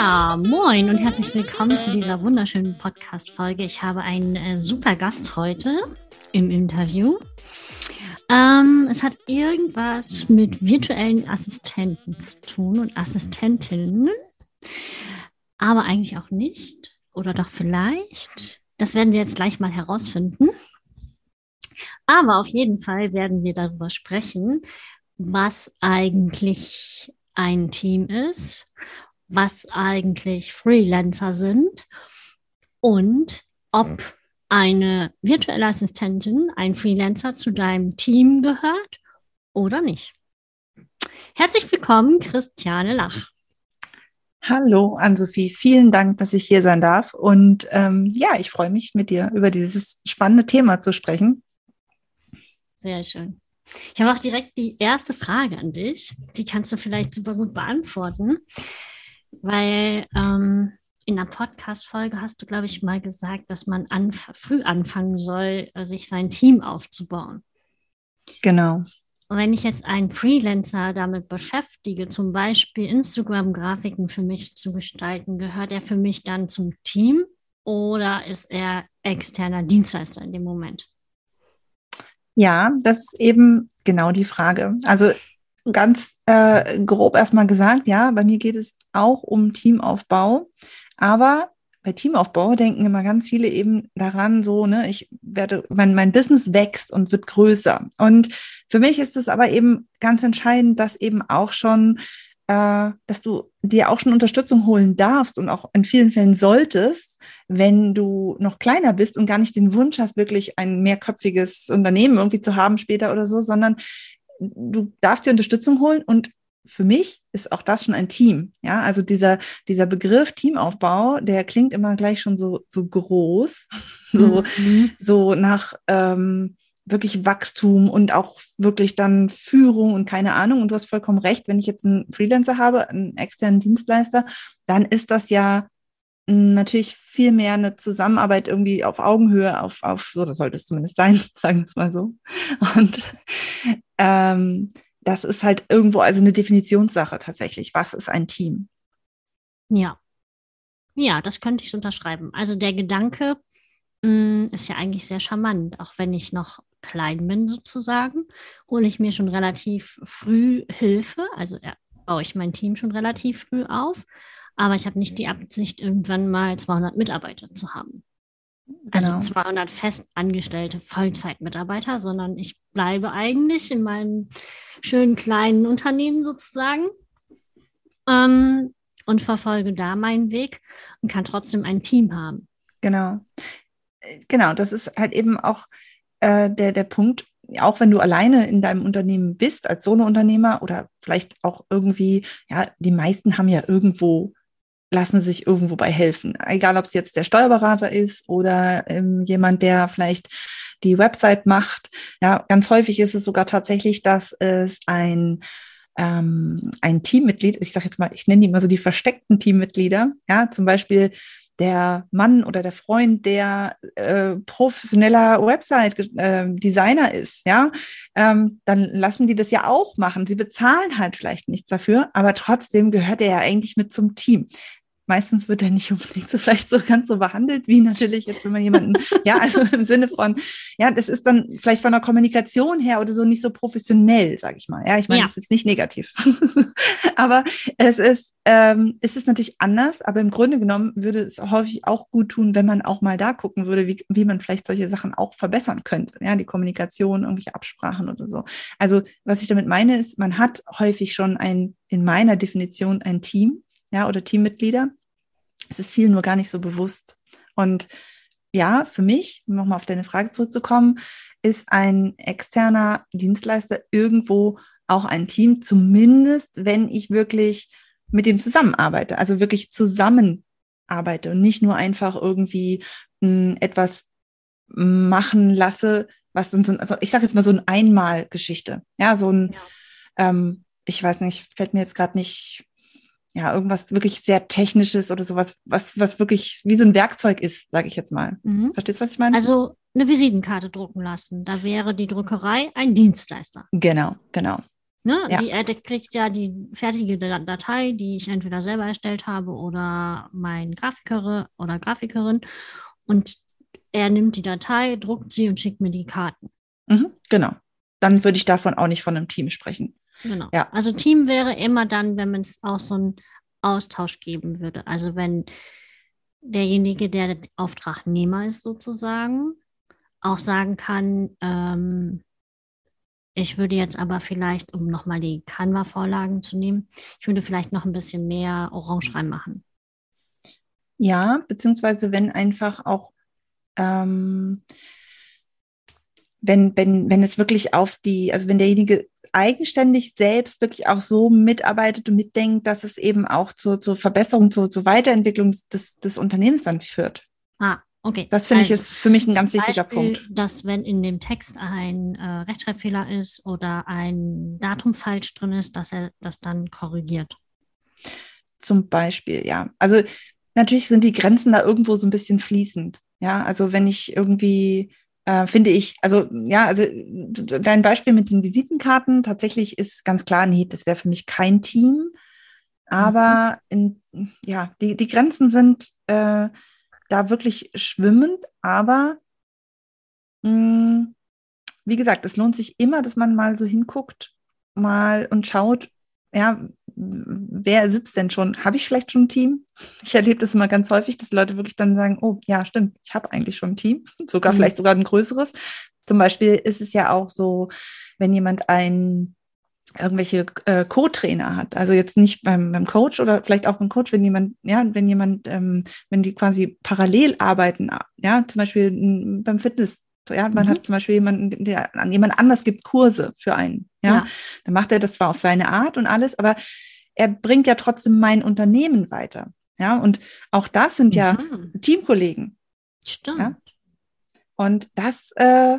Ja, moin und herzlich willkommen zu dieser wunderschönen Podcast-Folge. Ich habe einen äh, super Gast heute im Interview. Ähm, es hat irgendwas mit virtuellen Assistenten zu tun und Assistentinnen, aber eigentlich auch nicht. Oder doch vielleicht. Das werden wir jetzt gleich mal herausfinden. Aber auf jeden Fall werden wir darüber sprechen, was eigentlich ein Team ist, was eigentlich Freelancer sind und ob eine virtuelle Assistentin, ein Freelancer zu deinem Team gehört oder nicht. Herzlich willkommen, Christiane Lach. Hallo, Ann-Sophie. Vielen Dank, dass ich hier sein darf. Und ähm, ja, ich freue mich, mit dir über dieses spannende Thema zu sprechen. Sehr schön. Ich habe auch direkt die erste Frage an dich. Die kannst du vielleicht super gut beantworten, weil ähm, in der Podcast-Folge hast du, glaube ich, mal gesagt, dass man anf früh anfangen soll, äh, sich sein Team aufzubauen. Genau. Und wenn ich jetzt einen Freelancer damit beschäftige, zum Beispiel Instagram-Grafiken für mich zu gestalten, gehört er für mich dann zum Team oder ist er externer Dienstleister in dem Moment? Ja, das ist eben genau die Frage. Also ganz äh, grob erstmal gesagt, ja, bei mir geht es auch um Teamaufbau, aber bei Teamaufbau denken immer ganz viele eben daran, so, ne, ich werde, mein, mein Business wächst und wird größer. Und für mich ist es aber eben ganz entscheidend, dass eben auch schon äh, dass du dir auch schon Unterstützung holen darfst und auch in vielen Fällen solltest, wenn du noch kleiner bist und gar nicht den Wunsch hast, wirklich ein mehrköpfiges Unternehmen irgendwie zu haben später oder so, sondern du darfst dir Unterstützung holen und für mich ist auch das schon ein Team. Ja, also dieser, dieser Begriff Teamaufbau, der klingt immer gleich schon so, so groß, so, mhm. so nach, ähm, wirklich Wachstum und auch wirklich dann Führung und keine Ahnung. Und du hast vollkommen recht, wenn ich jetzt einen Freelancer habe, einen externen Dienstleister, dann ist das ja natürlich viel mehr eine Zusammenarbeit irgendwie auf Augenhöhe, auf, auf so, das sollte es zumindest sein, sagen wir es mal so. Und ähm, das ist halt irgendwo also eine Definitionssache tatsächlich. Was ist ein Team? Ja. Ja, das könnte ich unterschreiben. Also der Gedanke, Mm, ist ja eigentlich sehr charmant, auch wenn ich noch klein bin sozusagen, hole ich mir schon relativ früh Hilfe, also ja, baue ich mein Team schon relativ früh auf, aber ich habe nicht die Absicht, irgendwann mal 200 Mitarbeiter zu haben. Also genau. 200 festangestellte Vollzeitmitarbeiter, sondern ich bleibe eigentlich in meinem schönen kleinen Unternehmen sozusagen ähm, und verfolge da meinen Weg und kann trotzdem ein Team haben. Genau genau, das ist halt eben auch äh, der, der Punkt, auch wenn du alleine in deinem Unternehmen bist, als Solo-Unternehmer oder vielleicht auch irgendwie, ja, die meisten haben ja irgendwo, lassen sich irgendwo bei helfen. Egal, ob es jetzt der Steuerberater ist oder ähm, jemand, der vielleicht die Website macht. Ja, ganz häufig ist es sogar tatsächlich, dass es ein ähm, ein Teammitglied, ich sage jetzt mal, ich nenne die immer so die versteckten Teammitglieder, ja, zum Beispiel der Mann oder der Freund, der äh, professioneller Website-Designer äh, ist, ja, ähm, dann lassen die das ja auch machen. Sie bezahlen halt vielleicht nichts dafür, aber trotzdem gehört er ja eigentlich mit zum Team meistens wird er nicht unbedingt so vielleicht so ganz so behandelt, wie natürlich jetzt, wenn man jemanden, ja, also im Sinne von, ja, das ist dann vielleicht von der Kommunikation her oder so nicht so professionell, sage ich mal. Ja, ich meine, ja. das ist jetzt nicht negativ. aber es ist, ähm, es ist natürlich anders, aber im Grunde genommen würde es häufig auch gut tun, wenn man auch mal da gucken würde, wie, wie man vielleicht solche Sachen auch verbessern könnte. Ja, die Kommunikation, irgendwelche Absprachen oder so. Also, was ich damit meine, ist, man hat häufig schon ein, in meiner Definition ein Team, ja, oder Teammitglieder es ist vielen nur gar nicht so bewusst. Und ja, für mich, um nochmal auf deine Frage zurückzukommen, ist ein externer Dienstleister irgendwo auch ein Team, zumindest wenn ich wirklich mit dem zusammenarbeite, also wirklich zusammenarbeite und nicht nur einfach irgendwie mh, hm, etwas machen lasse, was dann so ein, also ich sage jetzt mal so ein Einmalgeschichte, ja, so ein, ja. Ähm, ich weiß nicht, fällt mir jetzt gerade nicht ja, irgendwas wirklich sehr Technisches oder sowas, was, was wirklich wie so ein Werkzeug ist, sage ich jetzt mal. Mhm. Verstehst du, was ich meine? Also eine Visitenkarte drucken lassen. Da wäre die Druckerei ein Dienstleister. Genau, genau. Ne? Ja. Die, er kriegt ja die fertige Datei, die ich entweder selber erstellt habe oder mein Grafiker oder Grafikerin. Und er nimmt die Datei, druckt sie und schickt mir die Karten. Mhm, genau. Dann würde ich davon auch nicht von einem Team sprechen. Genau. Ja. Also Team wäre immer dann, wenn man es auch so einen Austausch geben würde. Also wenn derjenige, der der Auftragnehmer ist sozusagen, auch sagen kann, ähm, ich würde jetzt aber vielleicht, um nochmal die Canva-Vorlagen zu nehmen, ich würde vielleicht noch ein bisschen mehr Orange reinmachen. Ja, beziehungsweise wenn einfach auch, ähm, wenn, wenn, wenn es wirklich auf die, also wenn derjenige eigenständig selbst wirklich auch so mitarbeitet und mitdenkt, dass es eben auch zur, zur Verbesserung, zur, zur Weiterentwicklung des, des Unternehmens dann führt. Ah, Okay. Das finde also, ich ist für mich ein ganz wichtiger Beispiel, Punkt. Dass wenn in dem Text ein äh, Rechtschreibfehler ist oder ein Datum falsch drin ist, dass er das dann korrigiert. Zum Beispiel, ja. Also natürlich sind die Grenzen da irgendwo so ein bisschen fließend. Ja, also wenn ich irgendwie äh, finde ich, also ja, also dein Beispiel mit den Visitenkarten, tatsächlich ist ganz klar, nee, das wäre für mich kein Team. Aber mhm. in, ja, die, die Grenzen sind äh, da wirklich schwimmend, aber mh, mm, wie gesagt, es lohnt sich immer, dass man mal so hinguckt, mal und schaut, ja, wer sitzt denn schon? Habe ich vielleicht schon ein Team? Ich erlebe das immer ganz häufig, dass Leute wirklich dann sagen, oh ja, stimmt, ich habe eigentlich schon ein Team, sogar mhm. vielleicht sogar ein größeres. Zum Beispiel ist es ja auch so, wenn jemand ein irgendwelche äh, Co-Trainer hat. Also jetzt nicht beim, beim Coach oder vielleicht auch beim Coach, wenn jemand, ja, wenn jemand, ähm, wenn die quasi parallel arbeiten, ja, zum Beispiel m, beim Fitness, ja, man mhm. hat zum Beispiel jemanden, der an jemand anders gibt Kurse für einen, ja? ja, dann macht er das zwar auf seine Art und alles, aber er bringt ja trotzdem mein Unternehmen weiter, ja, und auch das sind ja mhm. Teamkollegen. Stimmt. Ja? Und das äh,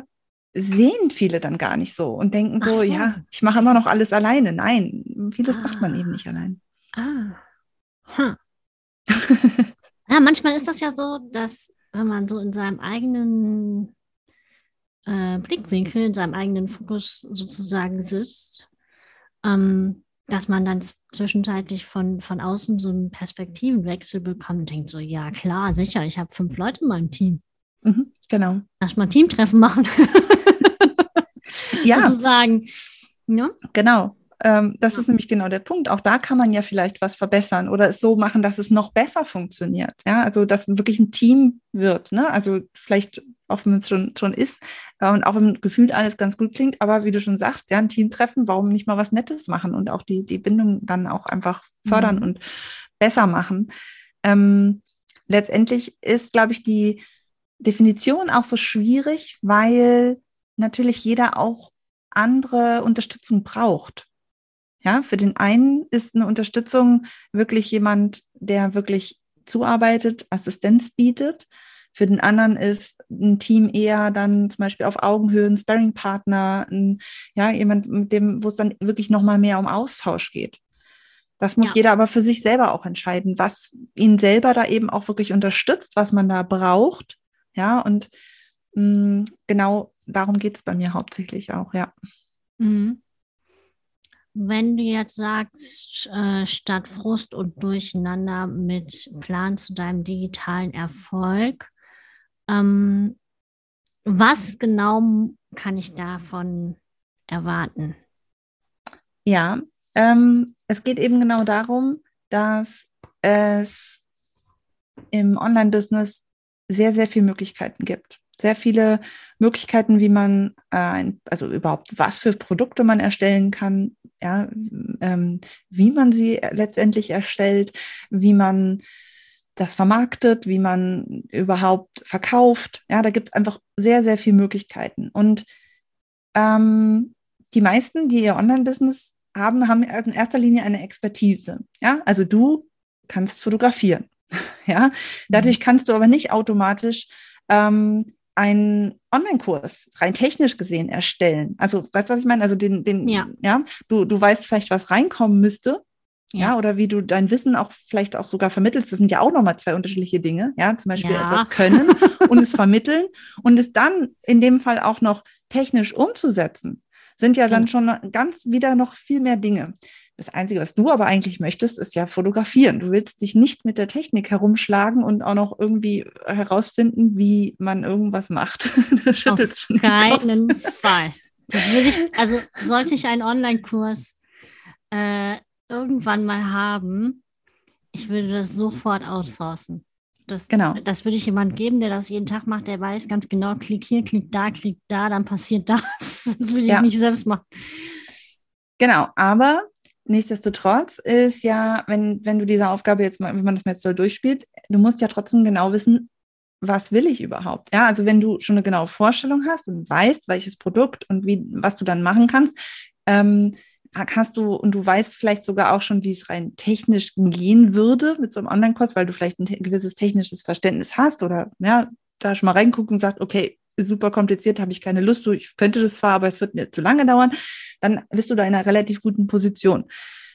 sehen viele dann gar nicht so und denken so, so. ja, ich mache immer noch alles alleine. Nein, vieles ah. macht man eben nicht allein. Ah. Hm. ja, manchmal ist das ja so, dass wenn man so in seinem eigenen äh, Blickwinkel, in seinem eigenen Fokus sozusagen sitzt, ähm, dass man dann zwischenzeitlich von, von außen so einen Perspektivenwechsel bekommt und denkt so, ja klar, sicher, ich habe fünf Leute in meinem Team. Mhm, genau. Lass mal Teamtreffen machen. ja. Sozusagen. Ja? Genau. Ähm, das ja. ist nämlich genau der Punkt. Auch da kann man ja vielleicht was verbessern oder es so machen, dass es noch besser funktioniert. Ja, also dass wirklich ein Team wird. Ne? Also vielleicht auch wenn es schon, schon ist äh, und auch wenn gefühlt alles ganz gut klingt, aber wie du schon sagst, ja, ein Team treffen, warum nicht mal was Nettes machen und auch die, die Bindung dann auch einfach fördern mhm. und besser machen. Ähm, letztendlich ist, glaube ich, die Definition auch so schwierig, weil natürlich jeder auch andere Unterstützung braucht. Ja, für den einen ist eine Unterstützung wirklich jemand, der wirklich zuarbeitet, Assistenz bietet. Für den anderen ist ein Team eher dann zum Beispiel auf Augenhöhe ein Sparringpartner, ein, ja, jemand, mit dem, wo es dann wirklich nochmal mehr um Austausch geht. Das muss ja. jeder aber für sich selber auch entscheiden, was ihn selber da eben auch wirklich unterstützt, was man da braucht ja, und mh, mm, genau darum geht es bei mir hauptsächlich auch, ja. Mhm. Wenn du jetzt sagst, äh, statt Frust und Durcheinander mit Plan zu deinem digitalen Erfolg, ähm, was genau kann ich davon erwarten? Ja, ähm, es geht eben genau darum, dass es im Online-Business sehr, sehr viele Möglichkeiten gibt. Sehr viele Möglichkeiten, wie man, äh, also überhaupt, was für Produkte man erstellen kann, ja, ähm, wie man sie letztendlich erstellt, wie man das vermarktet, wie man überhaupt verkauft. Ja, da gibt es einfach sehr, sehr viele Möglichkeiten. Und ähm, die meisten, die ihr Online-Business haben, haben in erster Linie eine Expertise. Ja, also du kannst fotografieren. Ja, dadurch mhm. kannst du aber nicht automatisch ähm, einen Online-Kurs rein technisch gesehen erstellen. Also, weißt du, was ich meine? Also den, den, ja, ja du, du weißt vielleicht, was reinkommen müsste. Ja. ja. oder wie du dein Wissen auch vielleicht auch sogar vermittelst. Das sind ja auch nochmal zwei unterschiedliche Dinge. Ja, zum Beispiel ja. etwas können und es vermitteln und es dann in dem Fall auch noch technisch umzusetzen sind ja dann schon ganz wieder noch viel mehr Dinge. Das Einzige, was du aber eigentlich möchtest, ist ja fotografieren. Du willst dich nicht mit der Technik herumschlagen und auch noch irgendwie herausfinden, wie man irgendwas macht. Auf keinen Fall. Das will ich, also sollte ich einen Online-Kurs äh, irgendwann mal haben, ich würde das sofort outsourcen. Das, genau. das würde ich jemand geben, der das jeden Tag macht, der weiß ganz genau, klick hier, klick da, klick da, dann passiert das. Das würde ich ja. nicht selbst machen. Genau, aber Nichtsdestotrotz ist ja, wenn, wenn du diese Aufgabe jetzt mal, wenn man das jetzt so durchspielt, du musst ja trotzdem genau wissen, was will ich überhaupt? Ja, also wenn du schon eine genaue Vorstellung hast und weißt, welches Produkt und wie, was du dann machen kannst, ähm, hast du und du weißt vielleicht sogar auch schon, wie es rein technisch gehen würde mit so einem Online-Kurs, weil du vielleicht ein gewisses technisches Verständnis hast oder ja, da schon mal reingucken und sagst, okay, super kompliziert, habe ich keine Lust zu. Ich könnte das zwar, aber es wird mir zu lange dauern. Dann bist du da in einer relativ guten Position.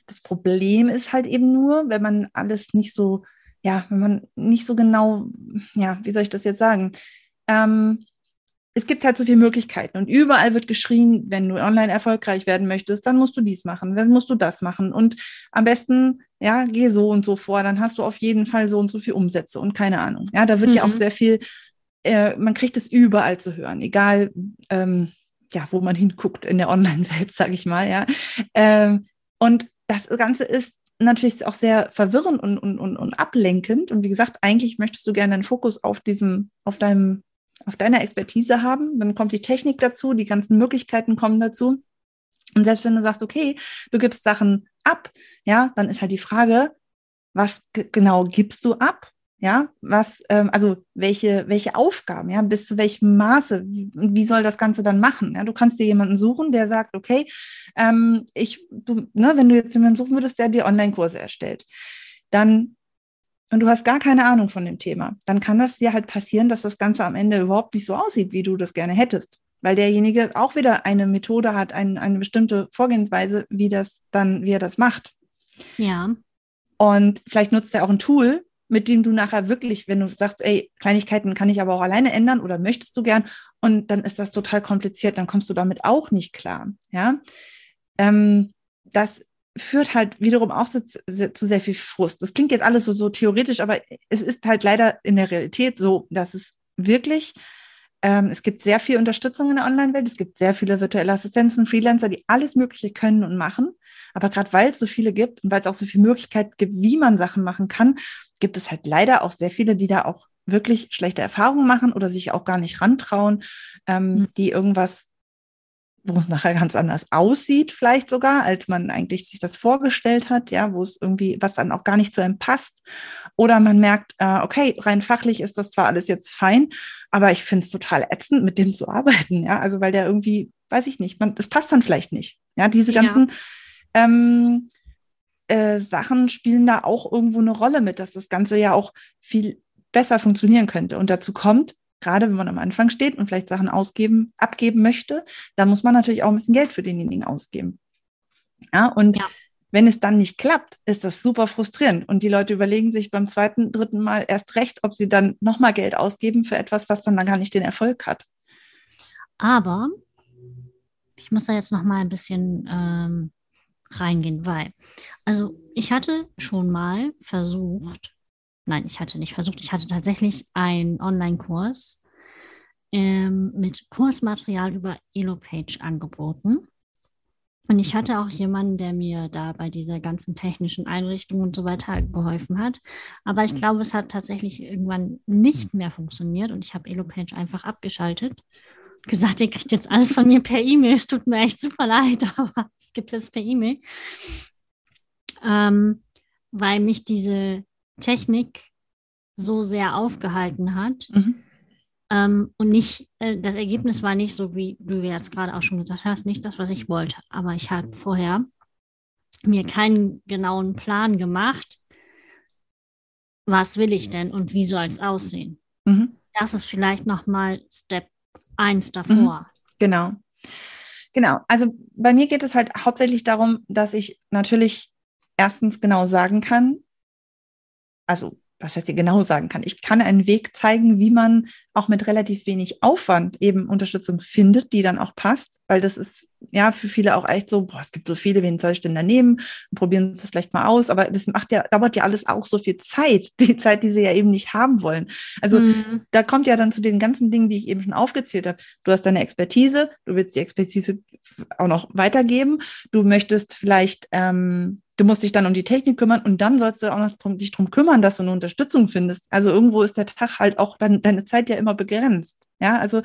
Das Problem ist halt eben nur, wenn man alles nicht so, ja, wenn man nicht so genau, ja, wie soll ich das jetzt sagen? Ähm, es gibt halt so viele Möglichkeiten und überall wird geschrien, wenn du online erfolgreich werden möchtest, dann musst du dies machen, dann musst du das machen und am besten, ja, geh so und so vor, dann hast du auf jeden Fall so und so viel Umsätze und keine Ahnung. Ja, da wird mhm. ja auch mhm. sehr viel äh, man kriegt es überall zu hören, egal ähm, ja, wo man hinguckt in der Online-Welt, sage ich mal, ja. Ähm, und das Ganze ist natürlich auch sehr verwirrend und, und, und, und ablenkend. Und wie gesagt, eigentlich möchtest du gerne einen Fokus auf diesem, auf deinem, auf deiner Expertise haben. Dann kommt die Technik dazu, die ganzen Möglichkeiten kommen dazu. Und selbst wenn du sagst, okay, du gibst Sachen ab, ja, dann ist halt die Frage, was genau gibst du ab? Ja, was, ähm, also welche, welche Aufgaben, ja, bis zu welchem Maße, wie, wie soll das Ganze dann machen? Ja, du kannst dir jemanden suchen, der sagt, okay, ähm, ich, du, ne, wenn du jetzt jemanden suchen würdest, der dir Online-Kurse erstellt, dann und du hast gar keine Ahnung von dem Thema, dann kann das dir halt passieren, dass das Ganze am Ende überhaupt nicht so aussieht, wie du das gerne hättest. Weil derjenige auch wieder eine Methode hat, ein, eine bestimmte Vorgehensweise, wie das dann, wie er das macht. Ja. Und vielleicht nutzt er auch ein Tool, mit dem du nachher wirklich, wenn du sagst, ey, Kleinigkeiten kann ich aber auch alleine ändern oder möchtest du gern und dann ist das total kompliziert, dann kommst du damit auch nicht klar. Ja, ähm, das führt halt wiederum auch zu, zu, sehr viel Frust. Das klingt jetzt alles so, so theoretisch, aber es ist halt leider in der Realität so, dass es wirklich ähm, es gibt sehr viel Unterstützung in der Online-Welt. Es gibt sehr viele virtuelle Assistenzen, Freelancer, die alles Mögliche können und machen. Aber gerade weil es so viele gibt und weil es auch so viele Möglichkeiten gibt, wie man Sachen machen kann, gibt es halt leider auch sehr viele, die da auch wirklich schlechte Erfahrungen machen oder sich auch gar nicht rantrauen, ähm, mhm. die irgendwas wo es nachher ganz anders aussieht, vielleicht sogar, als man eigentlich sich das vorgestellt hat, ja, wo es irgendwie, was dann auch gar nicht zu einem passt. Oder man merkt, äh, okay, rein fachlich ist das zwar alles jetzt fein, aber ich finde es total ätzend, mit dem zu arbeiten, ja, also weil der irgendwie, weiß ich nicht, man, das passt dann vielleicht nicht. Ja, diese ganzen ja. ähm, äh, Sachen spielen da auch irgendwo eine Rolle mit, dass das Ganze ja auch viel besser funktionieren könnte. Und dazu kommt, gerade wenn man am Anfang steht und vielleicht Sachen ausgeben, abgeben möchte, dann muss man natürlich auch ein bisschen Geld für denjenigen ausgeben. Ja, und ja. wenn es dann nicht klappt, ist das super frustrierend. Und die Leute überlegen sich beim zweiten, dritten Mal erst recht, ob sie dann nochmal Geld ausgeben für etwas, was dann, dann gar nicht den Erfolg hat. Aber ich muss da jetzt nochmal ein bisschen ähm, reingehen, weil, also ich hatte schon mal versucht, nein, ich hatte nicht versucht, ich hatte tatsächlich einen Online-Kurs ähm, mit Kursmaterial über Elopage angeboten. Und ich hatte auch jemanden, der mir da bei dieser ganzen technischen Einrichtung und so weiter geholfen hat. Aber ich glaube, es hat tatsächlich irgendwann nicht mehr funktioniert und ich habe Elopage einfach abgeschaltet. Gesagt, ihr kriegt jetzt alles von mir per E-Mail. Es tut mir echt super leid, aber es gibt es per E-Mail. Ähm, weil mich diese Technik so sehr aufgehalten hat. Mhm. Ähm, und nicht, äh, das Ergebnis war nicht so, wie du jetzt gerade auch schon gesagt hast, nicht das, was ich wollte. Aber ich habe vorher mir keinen genauen Plan gemacht, was will ich denn und wie soll es aussehen. Mhm. Das ist vielleicht nochmal Step 1 davor. Mhm. Genau. Genau. Also bei mir geht es halt hauptsächlich darum, dass ich natürlich erstens genau sagen kann, also was heißt ihr genau sagen kann. Ich kann einen Weg zeigen, wie man auch mit relativ wenig Aufwand eben Unterstützung findet, die dann auch passt, weil das ist ja für viele auch echt so, boah, es gibt so viele, wen soll ich denn da nehmen? Probieren Sie das vielleicht mal aus. Aber das macht ja, dauert ja alles auch so viel Zeit, die Zeit, die sie ja eben nicht haben wollen. Also mhm. da kommt ja dann zu den ganzen Dingen, die ich eben schon aufgezählt habe. Du hast deine Expertise, du willst die Expertise auch noch weitergeben. Du möchtest vielleicht ähm, du musst dich dann um die Technik kümmern und dann sollst du auch noch drum, dich darum kümmern, dass du eine Unterstützung findest. Also irgendwo ist der Tag halt auch dann deine Zeit ja immer begrenzt. Ja, also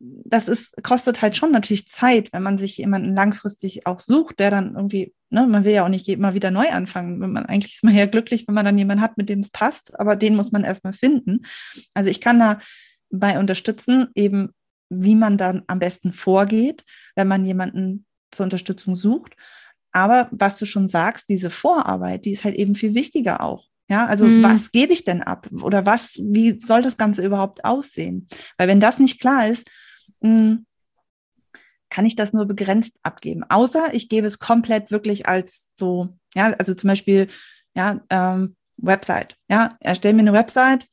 das ist, kostet halt schon natürlich Zeit, wenn man sich jemanden langfristig auch sucht, der dann irgendwie, ne, man will ja auch nicht immer wieder neu anfangen. Wenn man, eigentlich ist man ja glücklich, wenn man dann jemanden hat, mit dem es passt, aber den muss man erstmal finden. Also ich kann da bei unterstützen, eben wie man dann am besten vorgeht, wenn man jemanden zur Unterstützung sucht. Aber was du schon sagst, diese Vorarbeit, die ist halt eben viel wichtiger auch. Ja, also hm. was gebe ich denn ab? Oder was, wie soll das Ganze überhaupt aussehen? Weil wenn das nicht klar ist, hm, kann ich das nur begrenzt abgeben. Außer ich gebe es komplett wirklich als so, ja, also zum Beispiel, ja, ähm, Website. Ja, erstelle mir eine Website,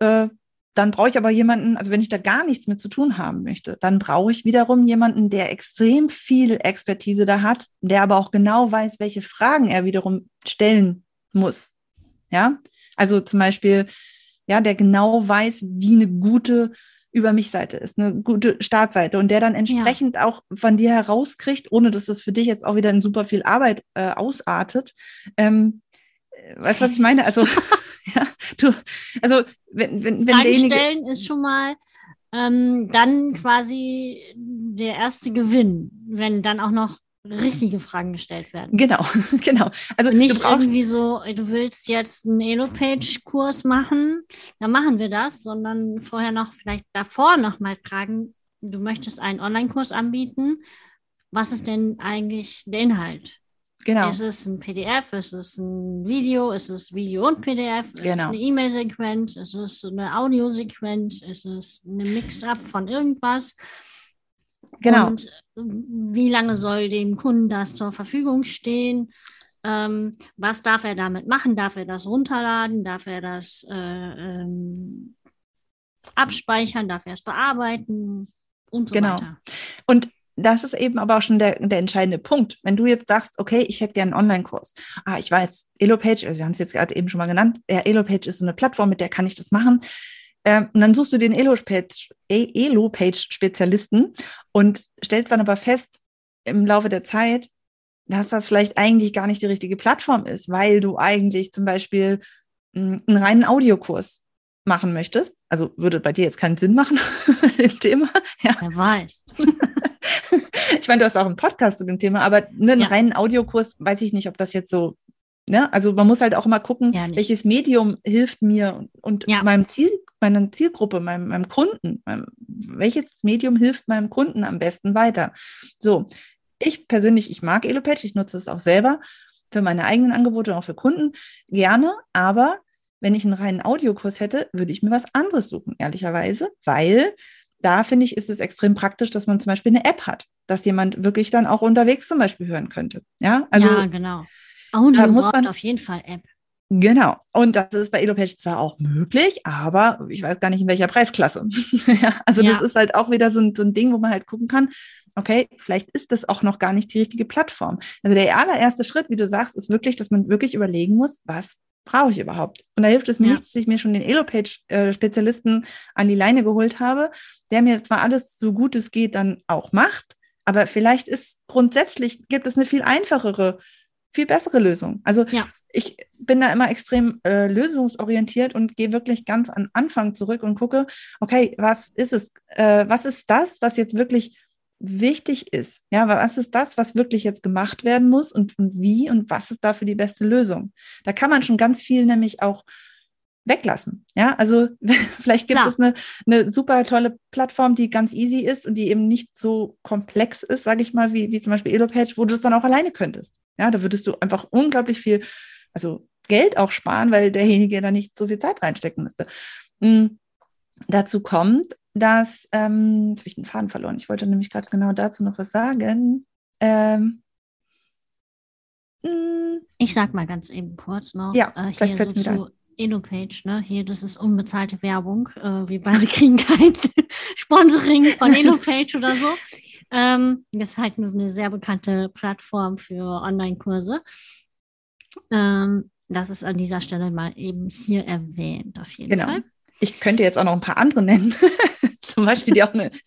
äh, dann brauche ich aber jemanden, also wenn ich da gar nichts mit zu tun haben möchte, dann brauche ich wiederum jemanden, der extrem viel Expertise da hat, der aber auch genau weiß, welche Fragen er wiederum stellen muss. Ja, also zum Beispiel, ja, der genau weiß, wie eine gute über mich Seite ist, eine gute Startseite und der dann entsprechend ja. auch von dir herauskriegt, ohne dass das für dich jetzt auch wieder in super viel Arbeit äh, ausartet. Ähm, äh, weißt du, was ich meine? Also Ja, du, also wenn, wenn, wenn Einstellen ist schon mal ähm, dann quasi der erste Gewinn, wenn dann auch noch richtige Fragen gestellt werden. Genau, genau. Also nicht irgendwie so, du willst jetzt einen Elo-Page-Kurs machen, dann machen wir das, sondern vorher noch vielleicht davor noch mal fragen, du möchtest einen Online-Kurs anbieten, was ist denn eigentlich der Inhalt? Genau. Ist es ein PDF? Ist es ein Video? Ist es Video und PDF? Ist genau. es eine E-Mail-Sequenz? Ist es eine Audiosequenz? Ist es eine Mix-up von irgendwas? Genau. Und wie lange soll dem Kunden das zur Verfügung stehen? Ähm, was darf er damit machen? Darf er das runterladen? Darf er das äh, ähm, abspeichern? Darf er es bearbeiten? Und so genau. weiter. Und das ist eben aber auch schon der, der entscheidende Punkt. Wenn du jetzt sagst, okay, ich hätte gerne einen Online-Kurs. Ah, ich weiß, Elopage, also wir haben es jetzt gerade eben schon mal genannt, ja, Elopage ist so eine Plattform, mit der kann ich das machen. Ähm, und dann suchst du den Elopage-Spezialisten und stellst dann aber fest im Laufe der Zeit, dass das vielleicht eigentlich gar nicht die richtige Plattform ist, weil du eigentlich zum Beispiel hm, einen reinen Audiokurs machen möchtest. Also würde bei dir jetzt keinen Sinn machen im Thema. Ja. Wer weiß. ich meine, du hast auch einen Podcast zu dem Thema, aber ne, einen ja. reinen Audiokurs weiß ich nicht, ob das jetzt so, ne? Also man muss halt auch immer gucken, ja, welches Medium hilft mir und, ja. meinem Ziel, meiner Zielgruppe, meinem, meinem Kunden, meinem, welches Medium hilft meinem Kunden am besten weiter. So, ich persönlich, ich mag Elopage, ich nutze es auch selber für meine eigenen Angebote und auch für Kunden gerne, aber wenn ich einen reinen Audiokurs hätte, würde ich mir was anderes suchen, ehrlicherweise, weil da finde ich, ist es extrem praktisch, dass man zum Beispiel eine App hat, dass jemand wirklich dann auch unterwegs zum Beispiel hören könnte. Ja, also, ja genau. Audio da muss man auf jeden Fall App. Genau. Und das ist bei EloPage zwar auch möglich, aber ich weiß gar nicht, in welcher Preisklasse. ja, also ja. das ist halt auch wieder so ein, so ein Ding, wo man halt gucken kann, okay, vielleicht ist das auch noch gar nicht die richtige Plattform. Also der allererste Schritt, wie du sagst, ist wirklich, dass man wirklich überlegen muss, was brauche ich überhaupt? Und da hilft es mir ja. nichts, dass ich mir schon den Elopage-Spezialisten an die Leine geholt habe, der mir zwar alles so gut es geht dann auch macht, aber vielleicht ist grundsätzlich, gibt es eine viel einfachere, viel bessere Lösung. Also ja. ich bin da immer extrem äh, lösungsorientiert und gehe wirklich ganz an Anfang zurück und gucke, okay, was ist es, äh, was ist das, was jetzt wirklich wichtig ist. Ja, was ist das, was wirklich jetzt gemacht werden muss und, und wie und was ist dafür die beste Lösung? Da kann man schon ganz viel nämlich auch weglassen. Ja, also vielleicht gibt Klar. es eine, eine super tolle Plattform, die ganz easy ist und die eben nicht so komplex ist, sage ich mal, wie, wie zum Beispiel Elopage, wo du es dann auch alleine könntest. Ja, da würdest du einfach unglaublich viel, also Geld auch sparen, weil derjenige da nicht so viel Zeit reinstecken müsste. Mhm. Dazu kommt, dass, ähm, jetzt habe ich den Faden verloren. Ich wollte nämlich gerade genau dazu noch was sagen. Ähm, hm. ich sag mal ganz eben kurz noch. Ja, äh, hier so zu EduPage, ne? Hier, das ist unbezahlte Werbung. Äh, wir beide kriegen kein Sponsoring von EduPage oder so. Ähm, das ist halt eine sehr bekannte Plattform für Online-Kurse. Ähm, das ist an dieser Stelle mal eben hier erwähnt, auf jeden genau. Fall. Ich könnte jetzt auch noch ein paar andere nennen. Zum Beispiel die auch eine.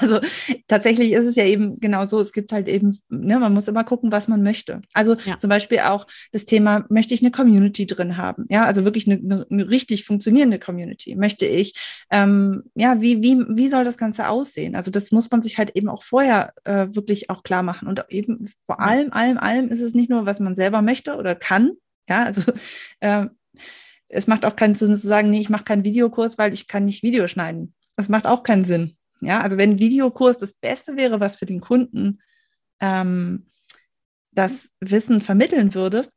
Also tatsächlich ist es ja eben genau so, es gibt halt eben, ne, man muss immer gucken, was man möchte. Also ja. zum Beispiel auch das Thema, möchte ich eine Community drin haben? Ja, also wirklich eine, eine, eine richtig funktionierende Community. Möchte ich, ähm, ja, wie, wie, wie soll das Ganze aussehen? Also das muss man sich halt eben auch vorher äh, wirklich auch klar machen. Und eben vor allem, allem, allem ist es nicht nur, was man selber möchte oder kann. Ja, also äh, es macht auch keinen Sinn zu sagen, nee, ich mache keinen Videokurs, weil ich kann nicht Video schneiden. Das macht auch keinen Sinn. Ja, also wenn Videokurs das Beste wäre, was für den Kunden ähm, das Wissen vermitteln würde,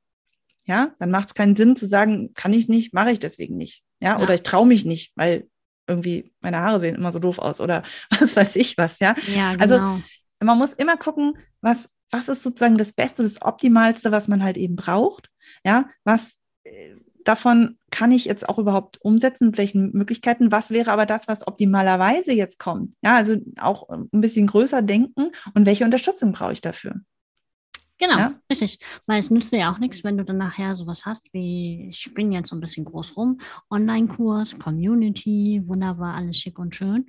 ja, dann macht es keinen Sinn zu sagen, kann ich nicht, mache ich deswegen nicht. Ja, ja. oder ich traue mich nicht, weil irgendwie meine Haare sehen immer so doof aus oder was weiß ich was, ja. ja also genau. Also man muss immer gucken, was, was ist sozusagen das Beste, das Optimalste, was man halt eben braucht. Ja, was äh, davon kann ich jetzt auch überhaupt umsetzen, mit welchen Möglichkeiten, was wäre aber das, was optimalerweise jetzt kommt. Ja, also auch ein bisschen größer denken und welche Unterstützung brauche ich dafür. Genau, ja? richtig. Weil es nützt dir ja auch nichts, wenn du dann nachher sowas hast wie, ich bin jetzt so ein bisschen groß rum, Online-Kurs, Community, wunderbar, alles schick und schön.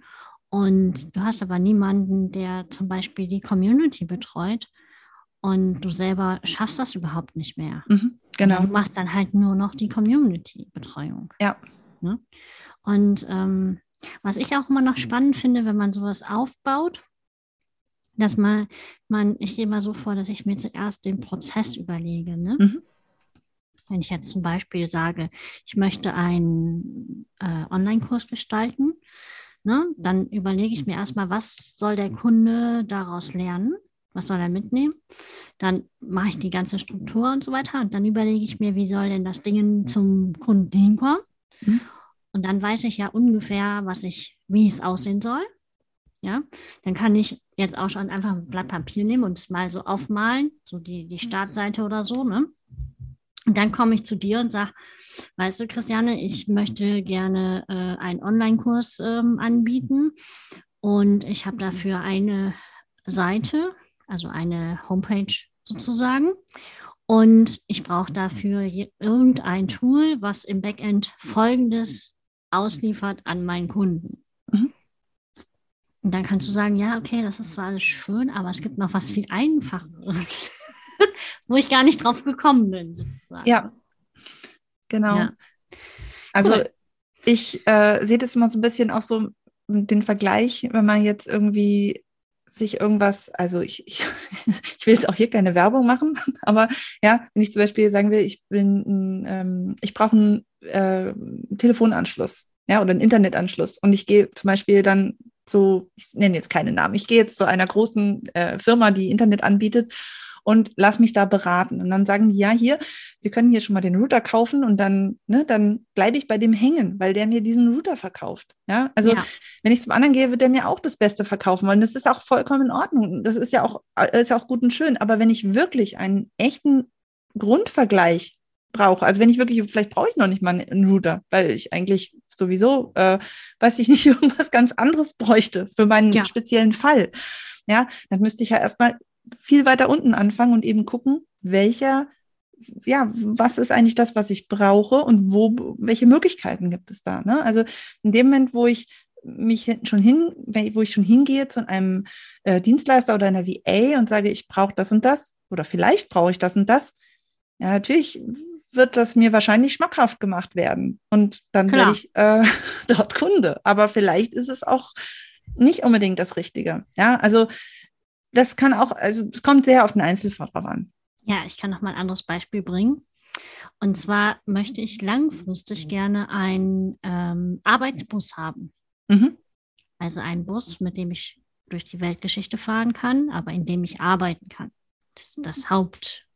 Und du hast aber niemanden, der zum Beispiel die Community betreut und du selber schaffst das überhaupt nicht mehr. Mhm, genau. du machst dann halt nur noch die Community-Betreuung. Ja. Ne? Und ähm, was ich auch immer noch spannend finde, wenn man sowas aufbaut, dass man, man ich gehe mal so vor, dass ich mir zuerst den Prozess überlege. Ne? Mhm. Wenn ich jetzt zum Beispiel sage, ich möchte einen äh, Online-Kurs gestalten, ne, dann überlege ich mir erstmal, was soll der Kunde daraus lernen? Was soll er mitnehmen? Dann mache ich die ganze Struktur und so weiter und dann überlege ich mir, wie soll denn das Ding zum Kunden hinkommen? Mhm. Und dann weiß ich ja ungefähr, was ich, wie es aussehen soll. Ja, dann kann ich jetzt auch schon einfach ein Blatt Papier nehmen und es mal so aufmalen, so die, die Startseite oder so, ne? Und dann komme ich zu dir und sage, weißt du, Christiane, ich möchte gerne äh, einen Online-Kurs ähm, anbieten und ich habe dafür eine Seite, also eine Homepage sozusagen. Und ich brauche dafür irgendein Tool, was im Backend Folgendes ausliefert an meinen Kunden. Mhm. Und dann kannst du sagen, ja, okay, das ist zwar alles schön, aber es gibt noch was viel einfacheres, wo ich gar nicht drauf gekommen bin, sozusagen. Ja, genau. Ja. Also cool. ich äh, sehe das immer so ein bisschen auch so den Vergleich, wenn man jetzt irgendwie sich irgendwas, also ich, ich, ich will jetzt auch hier keine Werbung machen, aber ja, wenn ich zum Beispiel sagen will, ich bin, ähm, ich brauche einen äh, Telefonanschluss, ja, oder einen Internetanschluss und ich gehe zum Beispiel dann zu, ich nenne jetzt keine Namen, ich gehe jetzt zu einer großen äh, Firma, die Internet anbietet und lass mich da beraten. Und dann sagen die, ja, hier, Sie können hier schon mal den Router kaufen und dann, ne, dann bleibe ich bei dem hängen, weil der mir diesen Router verkauft. Ja, also ja. wenn ich zum anderen gehe, wird der mir auch das Beste verkaufen wollen. Das ist auch vollkommen in Ordnung. Das ist ja auch, ist ja auch gut und schön. Aber wenn ich wirklich einen echten Grundvergleich brauche, also wenn ich wirklich, vielleicht brauche ich noch nicht mal einen Router, weil ich eigentlich sowieso, äh, weiß ich nicht, irgendwas ganz anderes bräuchte für meinen ja. speziellen Fall. Ja, dann müsste ich ja erstmal viel weiter unten anfangen und eben gucken, welcher, ja, was ist eigentlich das, was ich brauche und wo, welche Möglichkeiten gibt es da? Ne? Also in dem Moment, wo ich mich schon hin, wo ich schon hingehe zu einem äh, Dienstleister oder einer VA und sage, ich brauche das und das oder vielleicht brauche ich das und das, ja, natürlich wird das mir wahrscheinlich schmackhaft gemacht werden und dann Klar. werde ich äh, dort Kunde. Aber vielleicht ist es auch nicht unbedingt das Richtige. Ja, also das kann auch, also es kommt sehr auf den Einzelfall drauf an. Ja, ich kann noch mal ein anderes Beispiel bringen. Und zwar möchte ich langfristig gerne einen ähm, Arbeitsbus haben. Mhm. Also einen Bus, mit dem ich durch die Weltgeschichte fahren kann, aber in dem ich arbeiten kann. Das ist das Haupt,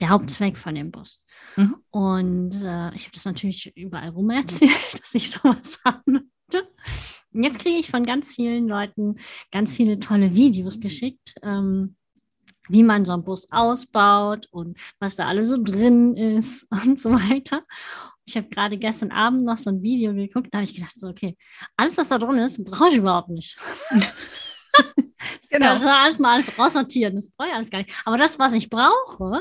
der Hauptzweck von dem Bus. Mhm. Und äh, ich habe das natürlich überall rum erzählt, dass ich sowas haben möchte. Und jetzt kriege ich von ganz vielen Leuten ganz viele tolle Videos geschickt, ähm, wie man so einen Bus ausbaut und was da alles so drin ist und so weiter. Ich habe gerade gestern Abend noch so ein Video geguckt, da habe ich gedacht, so, okay, alles, was da drin ist, brauche ich überhaupt nicht. Genau. Das erstmal alles raussortieren, das brauche ich alles gar nicht. Aber das, was ich brauche,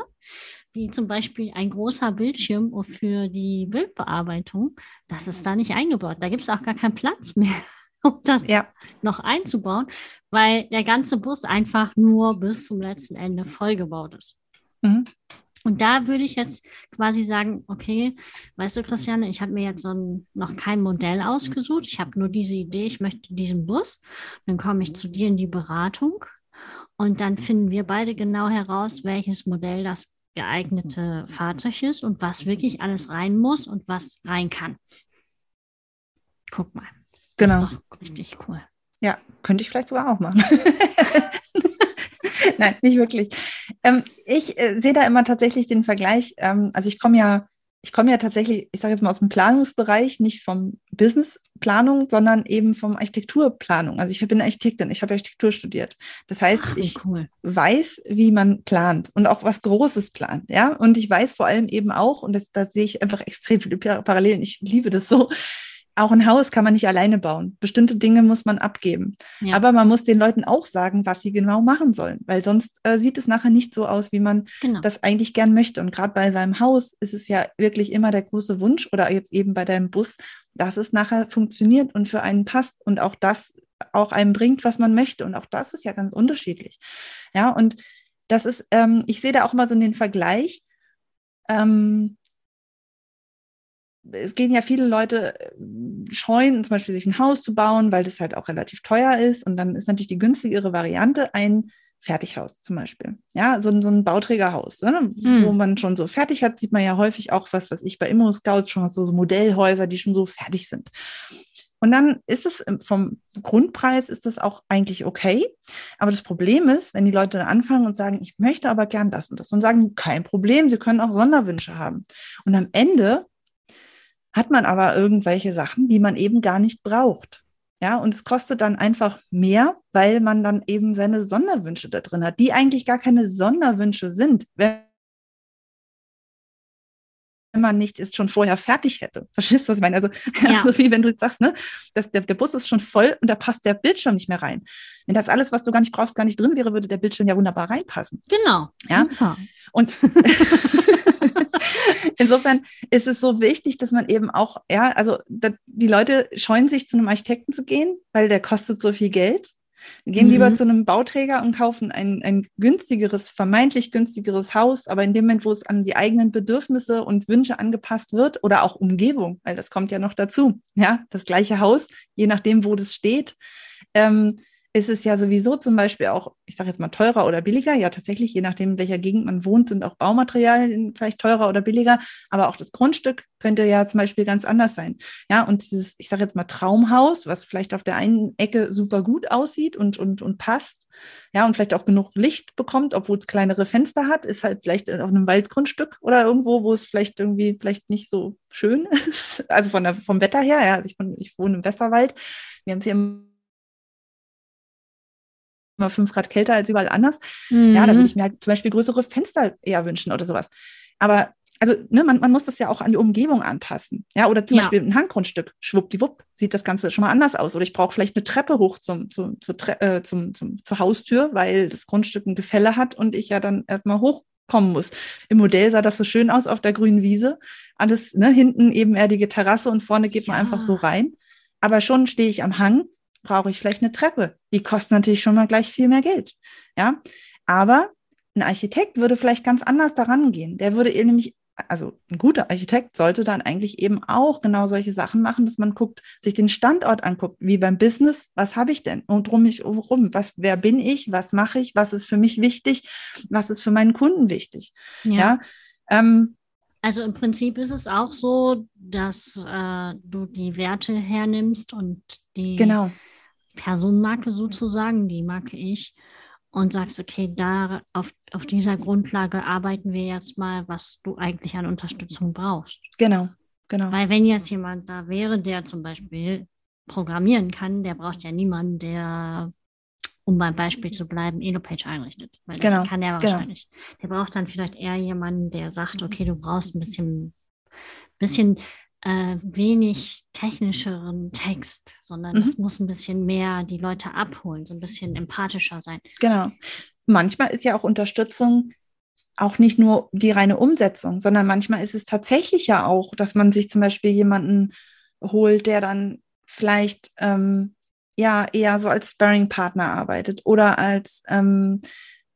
wie zum Beispiel ein großer Bildschirm für die Bildbearbeitung, das ist da nicht eingebaut. Da gibt es auch gar keinen Platz mehr, um das ja. noch einzubauen, weil der ganze Bus einfach nur bis zum letzten Ende vollgebaut ist. Mhm. Und da würde ich jetzt quasi sagen, okay, weißt du, Christiane, ich habe mir jetzt so ein, noch kein Modell ausgesucht. Ich habe nur diese Idee, ich möchte diesen Bus. Dann komme ich zu dir in die Beratung und dann finden wir beide genau heraus, welches Modell das geeignete Fahrzeug ist und was wirklich alles rein muss und was rein kann. Guck mal. Genau. Das ist doch richtig cool. Ja, könnte ich vielleicht sogar auch machen. Nein, nicht wirklich. Ähm, ich äh, sehe da immer tatsächlich den Vergleich. Ähm, also ich komme ja, ich komme ja tatsächlich, ich sage jetzt mal aus dem Planungsbereich, nicht vom Businessplanung, sondern eben vom Architekturplanung. Also ich bin Architektin, ich habe Architektur studiert. Das heißt, Ach, ich cool. weiß, wie man plant und auch was Großes plant, ja. Und ich weiß vor allem eben auch, und das, da sehe ich einfach extrem viele Parallelen. Ich liebe das so auch ein Haus kann man nicht alleine bauen. Bestimmte Dinge muss man abgeben. Ja. Aber man muss den Leuten auch sagen, was sie genau machen sollen, weil sonst äh, sieht es nachher nicht so aus, wie man genau. das eigentlich gern möchte. Und gerade bei seinem Haus ist es ja wirklich immer der große Wunsch oder jetzt eben bei deinem Bus, dass es nachher funktioniert und für einen passt und auch das auch einem bringt, was man möchte. Und auch das ist ja ganz unterschiedlich. Ja, und das ist, ähm, ich sehe da auch mal so den Vergleich. Ähm, es gehen ja viele Leute äh, scheuen, zum Beispiel sich ein Haus zu bauen, weil das halt auch relativ teuer ist. Und dann ist natürlich die günstigere Variante ein Fertighaus zum Beispiel. Ja, so, so ein Bauträgerhaus, ne? hm. wo man schon so fertig hat, sieht man ja häufig auch was, was ich bei Immo Scouts schon so, so Modellhäuser, die schon so fertig sind. Und dann ist es vom Grundpreis ist das auch eigentlich okay. Aber das Problem ist, wenn die Leute dann anfangen und sagen, ich möchte aber gern das und das und sagen, kein Problem, sie können auch Sonderwünsche haben. Und am Ende hat man aber irgendwelche Sachen, die man eben gar nicht braucht. Ja, und es kostet dann einfach mehr, weil man dann eben seine Sonderwünsche da drin hat, die eigentlich gar keine Sonderwünsche sind, wenn man nicht es schon vorher fertig hätte. Verstehst du, was ich meine? Also, ja. so wie wenn du sagst, ne, dass der, der Bus ist schon voll und da passt der Bildschirm nicht mehr rein. Wenn das alles, was du gar nicht brauchst, gar nicht drin wäre, würde der Bildschirm ja wunderbar reinpassen. Genau. Ja. Super. Und insofern ist es so wichtig, dass man eben auch, ja, also die Leute scheuen sich zu einem Architekten zu gehen, weil der kostet so viel Geld. Wir gehen mhm. lieber zu einem Bauträger und kaufen ein, ein günstigeres, vermeintlich günstigeres Haus, aber in dem Moment, wo es an die eigenen Bedürfnisse und Wünsche angepasst wird oder auch Umgebung, weil das kommt ja noch dazu, ja, das gleiche Haus, je nachdem, wo das steht, ähm, ist es ja sowieso zum Beispiel auch, ich sage jetzt mal teurer oder billiger. Ja, tatsächlich, je nachdem, in welcher Gegend man wohnt, sind auch Baumaterialien vielleicht teurer oder billiger. Aber auch das Grundstück könnte ja zum Beispiel ganz anders sein. Ja, und dieses, ich sage jetzt mal Traumhaus, was vielleicht auf der einen Ecke super gut aussieht und, und, und passt, ja, und vielleicht auch genug Licht bekommt, obwohl es kleinere Fenster hat, ist halt vielleicht auf einem Waldgrundstück oder irgendwo, wo es vielleicht irgendwie vielleicht nicht so schön ist. Also von der, vom Wetter her, ja, also ich, ich wohne im Westerwald. Wir haben es hier im immer fünf Grad kälter als überall anders. Mhm. Ja, da würde ich mir halt zum Beispiel größere Fenster eher wünschen oder sowas. Aber also ne, man, man muss das ja auch an die Umgebung anpassen. Ja, oder zum ja. Beispiel ein Handgrundstück, schwuppdiwupp, sieht das Ganze schon mal anders aus. Oder ich brauche vielleicht eine Treppe hoch zum, zum, zur, äh, zum, zum, zur Haustür, weil das Grundstück ein Gefälle hat und ich ja dann erstmal hochkommen muss. Im Modell sah das so schön aus auf der grünen Wiese. Alles, ne, hinten ebenerdige Terrasse und vorne geht man ja. einfach so rein. Aber schon stehe ich am Hang brauche ich vielleicht eine Treppe. Die kostet natürlich schon mal gleich viel mehr Geld. Ja, aber ein Architekt würde vielleicht ganz anders daran gehen. Der würde nämlich, also ein guter Architekt sollte dann eigentlich eben auch genau solche Sachen machen, dass man guckt, sich den Standort anguckt, wie beim Business, was habe ich denn und drum mich rum, was, wer bin ich, was mache ich, was ist für mich wichtig, was ist für meinen Kunden wichtig. Ja. ja ähm, also im Prinzip ist es auch so, dass äh, du die Werte hernimmst und die genau. Personenmarke sozusagen, die marke ich, und sagst, okay, da auf, auf dieser Grundlage arbeiten wir jetzt mal, was du eigentlich an Unterstützung brauchst. Genau, genau. Weil wenn jetzt jemand da wäre, der zum Beispiel programmieren kann, der braucht ja niemanden, der, um beim Beispiel zu bleiben, Elopage einrichtet. Weil das genau, kann der genau. wahrscheinlich. Genau. Der braucht dann vielleicht eher jemanden, der sagt, okay, du brauchst ein bisschen, bisschen äh, wenig technischeren Text, sondern mhm. das muss ein bisschen mehr die Leute abholen, so ein bisschen empathischer sein. Genau. Manchmal ist ja auch Unterstützung auch nicht nur die reine Umsetzung, sondern manchmal ist es tatsächlich ja auch, dass man sich zum Beispiel jemanden holt, der dann vielleicht ähm, ja eher so als Sparring-Partner arbeitet oder als ähm,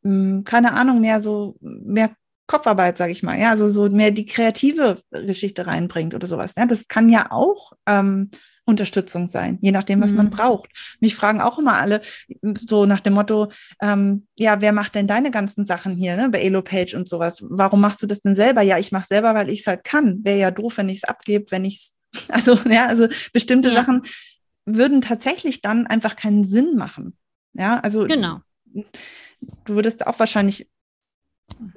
keine Ahnung mehr so mehr Kopfarbeit, sage ich mal, ja, also so mehr die kreative Geschichte reinbringt oder sowas. Ja, das kann ja auch ähm, Unterstützung sein, je nachdem, was mhm. man braucht. Mich fragen auch immer alle so nach dem Motto, ähm, ja, wer macht denn deine ganzen Sachen hier, ne, bei Elopage und sowas? Warum machst du das denn selber? Ja, ich mache selber, weil ich es halt kann. Wäre ja doof, wenn ich es abgebe, wenn ich es, also, ja, also bestimmte ja. Sachen würden tatsächlich dann einfach keinen Sinn machen. Ja, also. Genau. Du würdest auch wahrscheinlich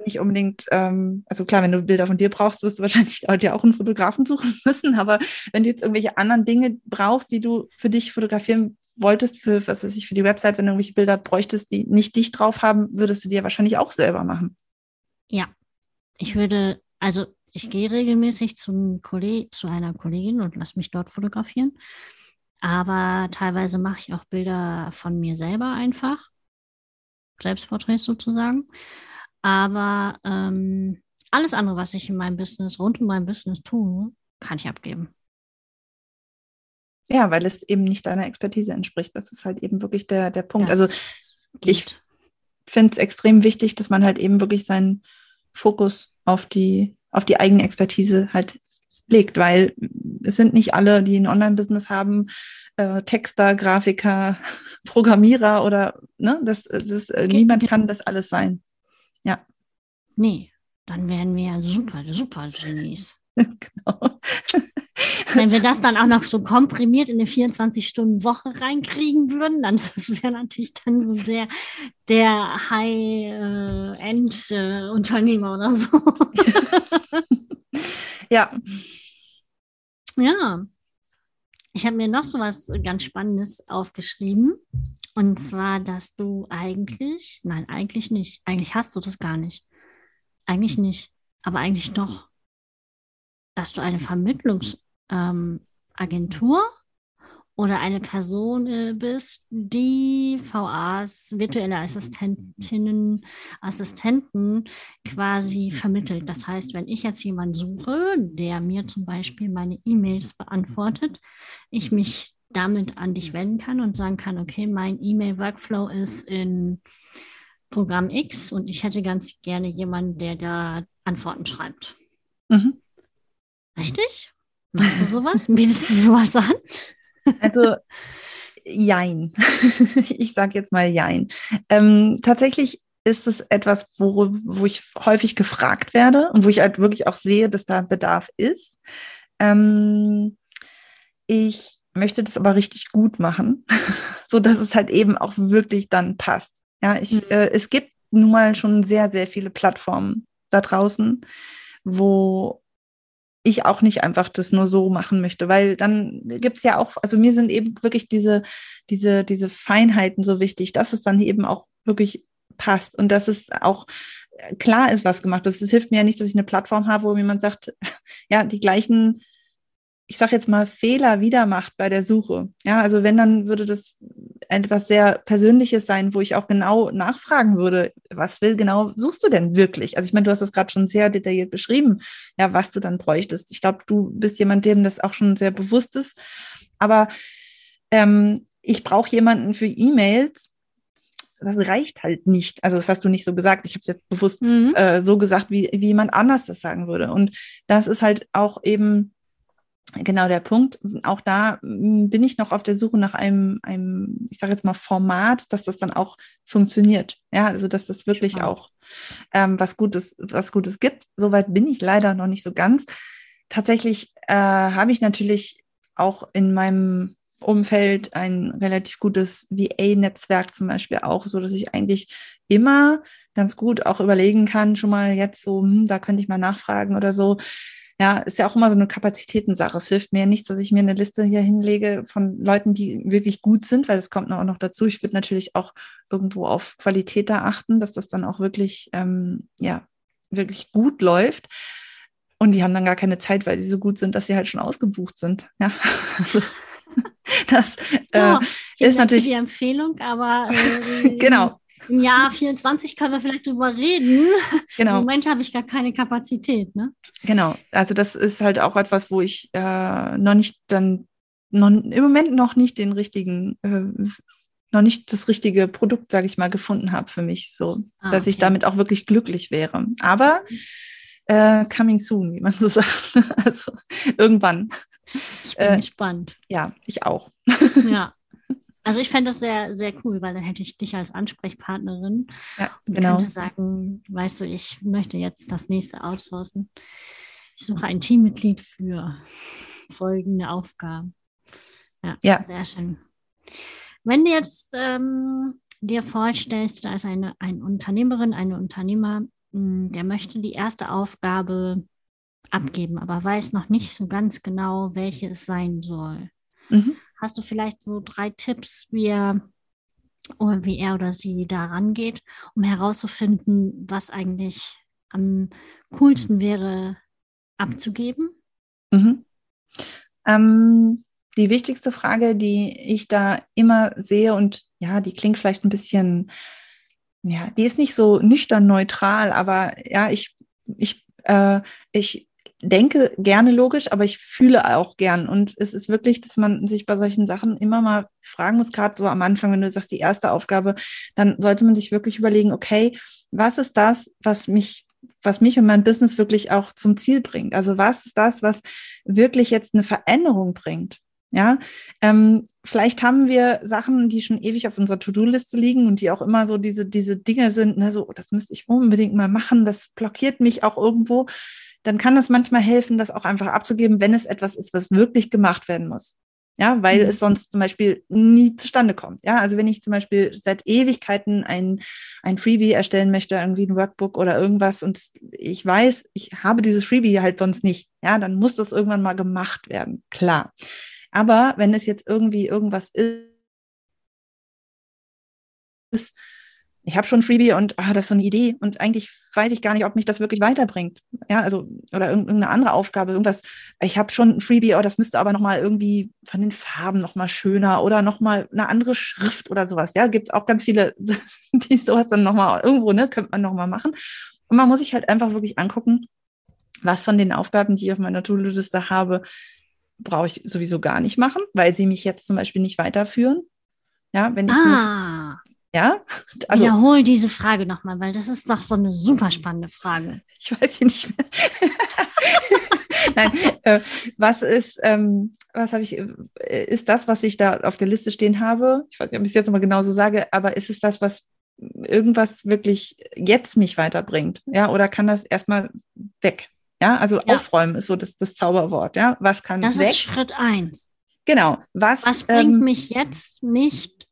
nicht unbedingt, ähm, also klar, wenn du Bilder von dir brauchst, wirst du wahrscheinlich dir auch einen Fotografen suchen müssen, aber wenn du jetzt irgendwelche anderen Dinge brauchst, die du für dich fotografieren wolltest, für, was weiß ich, für die Website, wenn du irgendwelche Bilder bräuchtest, die nicht dich drauf haben, würdest du dir wahrscheinlich auch selber machen. Ja, ich würde, also ich gehe regelmäßig zum Kolleg zu einer Kollegin und lasse mich dort fotografieren. Aber teilweise mache ich auch Bilder von mir selber einfach. Selbstporträts sozusagen. Aber ähm, alles andere, was ich in meinem Business, rund um mein Business tue, kann ich abgeben. Ja, weil es eben nicht deiner Expertise entspricht. Das ist halt eben wirklich der, der Punkt. Das also ich finde es extrem wichtig, dass man halt eben wirklich seinen Fokus auf die, auf die eigene Expertise halt legt, weil es sind nicht alle, die ein Online-Business haben, äh, Texter, Grafiker, Programmierer oder ne, das, das, äh, niemand kann das alles sein. Ja. Nee, dann wären wir ja super, super Genies. genau. Wenn wir das dann auch noch so komprimiert in eine 24-Stunden-Woche reinkriegen würden, dann wäre natürlich dann so der, der High-End-Unternehmer oder so. ja. Ja. Ich habe mir noch so was ganz Spannendes aufgeschrieben. Und zwar, dass du eigentlich, nein, eigentlich nicht. Eigentlich hast du das gar nicht. Eigentlich nicht. Aber eigentlich doch. Dass du eine Vermittlungsagentur ähm, oder eine Person äh, bist, die VAs, virtuelle Assistentinnen, Assistenten quasi vermittelt. Das heißt, wenn ich jetzt jemanden suche, der mir zum Beispiel meine E-Mails beantwortet, ich mich damit an dich wenden kann und sagen kann, okay, mein E-Mail-Workflow ist in Programm X und ich hätte ganz gerne jemanden, der da Antworten schreibt. Mhm. Richtig? Machst du sowas? Bietest du sowas an? Also, jein. ich sage jetzt mal jein. Ähm, tatsächlich ist es etwas, wo, wo ich häufig gefragt werde und wo ich halt wirklich auch sehe, dass da Bedarf ist. Ähm, ich möchte das aber richtig gut machen, so dass es halt eben auch wirklich dann passt. Ja, ich, mhm. äh, es gibt nun mal schon sehr, sehr viele Plattformen da draußen, wo ich auch nicht einfach das nur so machen möchte, weil dann gibt es ja auch, also mir sind eben wirklich diese, diese, diese Feinheiten so wichtig, dass es dann eben auch wirklich passt und dass es auch klar ist, was gemacht ist. Es hilft mir ja nicht, dass ich eine Plattform habe, wo jemand sagt, ja, die gleichen ich sage jetzt mal, Fehler wieder macht bei der Suche. Ja, also wenn, dann würde das etwas sehr Persönliches sein, wo ich auch genau nachfragen würde, was will genau suchst du denn wirklich? Also ich meine, du hast das gerade schon sehr detailliert beschrieben, ja, was du dann bräuchtest. Ich glaube, du bist jemand, dem das auch schon sehr bewusst ist. Aber ähm, ich brauche jemanden für E-Mails. Das reicht halt nicht. Also das hast du nicht so gesagt. Ich habe es jetzt bewusst mhm. äh, so gesagt, wie, wie jemand anders das sagen würde. Und das ist halt auch eben genau der Punkt. Auch da mm, bin ich noch auf der Suche nach einem, einem ich sage jetzt mal, Format, dass das dann auch funktioniert. Ja, also dass das wirklich Spannend. auch ähm, was Gutes, was Gutes gibt. Soweit bin ich leider noch nicht so ganz. Tatsächlich äh, habe ich natürlich auch in meinem Umfeld ein relativ gutes VA-Netzwerk zum Beispiel auch, so dass ich eigentlich immer ganz gut auch überlegen kann, schon mal jetzt so, hm, da könnte ich mal nachfragen oder so. Ja, ist ja auch immer so eine Kapazitätensache. Es hilft mir ja nichts, dass ich mir eine Liste hier hinlege von Leuten, die wirklich gut sind, weil das kommt auch noch dazu. Ich würde natürlich auch irgendwo auf Qualität da achten, dass das dann auch wirklich, ähm, ja, wirklich gut läuft. Und die haben dann gar keine Zeit, weil sie so gut sind, dass sie halt schon ausgebucht sind. Ja. Also, das ja, äh, ist natürlich die Empfehlung, aber äh, genau. Im Jahr 24 können wir vielleicht drüber reden. Genau. Im Moment habe ich gar keine Kapazität. Ne? Genau. Also das ist halt auch etwas, wo ich äh, noch nicht dann noch, im Moment noch nicht den richtigen äh, noch nicht das richtige Produkt, sage ich mal, gefunden habe für mich, so ah, dass okay. ich damit auch wirklich glücklich wäre. Aber äh, coming soon, wie man so sagt. also irgendwann. Ich bin äh, gespannt. Ja, ich auch. ja. Also ich fände das sehr, sehr cool, weil dann hätte ich dich als Ansprechpartnerin ja, und genau. könnte sagen, weißt du, ich möchte jetzt das nächste outsourcen. Ich suche ein Teammitglied für folgende Aufgaben. Ja, ja. sehr schön. Wenn du jetzt ähm, dir vorstellst, da ist eine, eine Unternehmerin, eine Unternehmer, mh, der möchte die erste Aufgabe abgeben, aber weiß noch nicht so ganz genau, welche es sein soll. Mhm. Hast du vielleicht so drei Tipps, wie er, oder wie er oder sie da rangeht, um herauszufinden, was eigentlich am coolsten wäre abzugeben? Mhm. Ähm, die wichtigste Frage, die ich da immer sehe, und ja, die klingt vielleicht ein bisschen, ja, die ist nicht so nüchtern neutral, aber ja, ich, ich, äh, ich denke gerne logisch, aber ich fühle auch gern. Und es ist wirklich, dass man sich bei solchen Sachen immer mal fragen muss, gerade so am Anfang, wenn du sagst, die erste Aufgabe, dann sollte man sich wirklich überlegen, okay, was ist das, was mich was mich und mein Business wirklich auch zum Ziel bringt. Also was ist das, was wirklich jetzt eine Veränderung bringt? Ja, ähm, vielleicht haben wir Sachen, die schon ewig auf unserer To-Do-Liste liegen und die auch immer so diese, diese Dinge sind, ne, so, das müsste ich unbedingt mal machen, das blockiert mich auch irgendwo. Dann kann das manchmal helfen, das auch einfach abzugeben, wenn es etwas ist, was wirklich gemacht werden muss. Ja, weil mhm. es sonst zum Beispiel nie zustande kommt. Ja, also wenn ich zum Beispiel seit Ewigkeiten ein, ein Freebie erstellen möchte, irgendwie ein Workbook oder irgendwas und ich weiß, ich habe dieses Freebie halt sonst nicht, ja, dann muss das irgendwann mal gemacht werden. Klar. Aber wenn es jetzt irgendwie irgendwas ist, ich habe schon Freebie und ah, das ist so eine Idee und eigentlich weiß ich gar nicht, ob mich das wirklich weiterbringt. Ja, also oder irgendeine andere Aufgabe, irgendwas. Ich habe schon ein Freebie, oh, das müsste aber nochmal irgendwie von den Farben nochmal schöner oder nochmal eine andere Schrift oder sowas. Ja, gibt es auch ganz viele, die sowas dann nochmal irgendwo, ne, könnte man nochmal machen. Und man muss sich halt einfach wirklich angucken, was von den Aufgaben, die ich auf meiner To-Do-Liste habe, brauche ich sowieso gar nicht machen, weil sie mich jetzt zum Beispiel nicht weiterführen. Ja, wenn ich ah. Mich, ja, also wiederhol diese Frage nochmal, weil das ist doch so eine super spannende Frage. Ich weiß sie nicht mehr. Nein, äh, was ist, ähm, was habe ich, äh, ist das, was ich da auf der Liste stehen habe? Ich weiß nicht, ob ich es jetzt mal genauso sage, aber ist es das, was irgendwas wirklich jetzt mich weiterbringt? Ja, oder kann das erstmal weg? Ja, also ja. aufräumen ist so das, das Zauberwort. Ja, was kann Das weg? ist Schritt eins. Genau. Was, was bringt ähm, mich jetzt nicht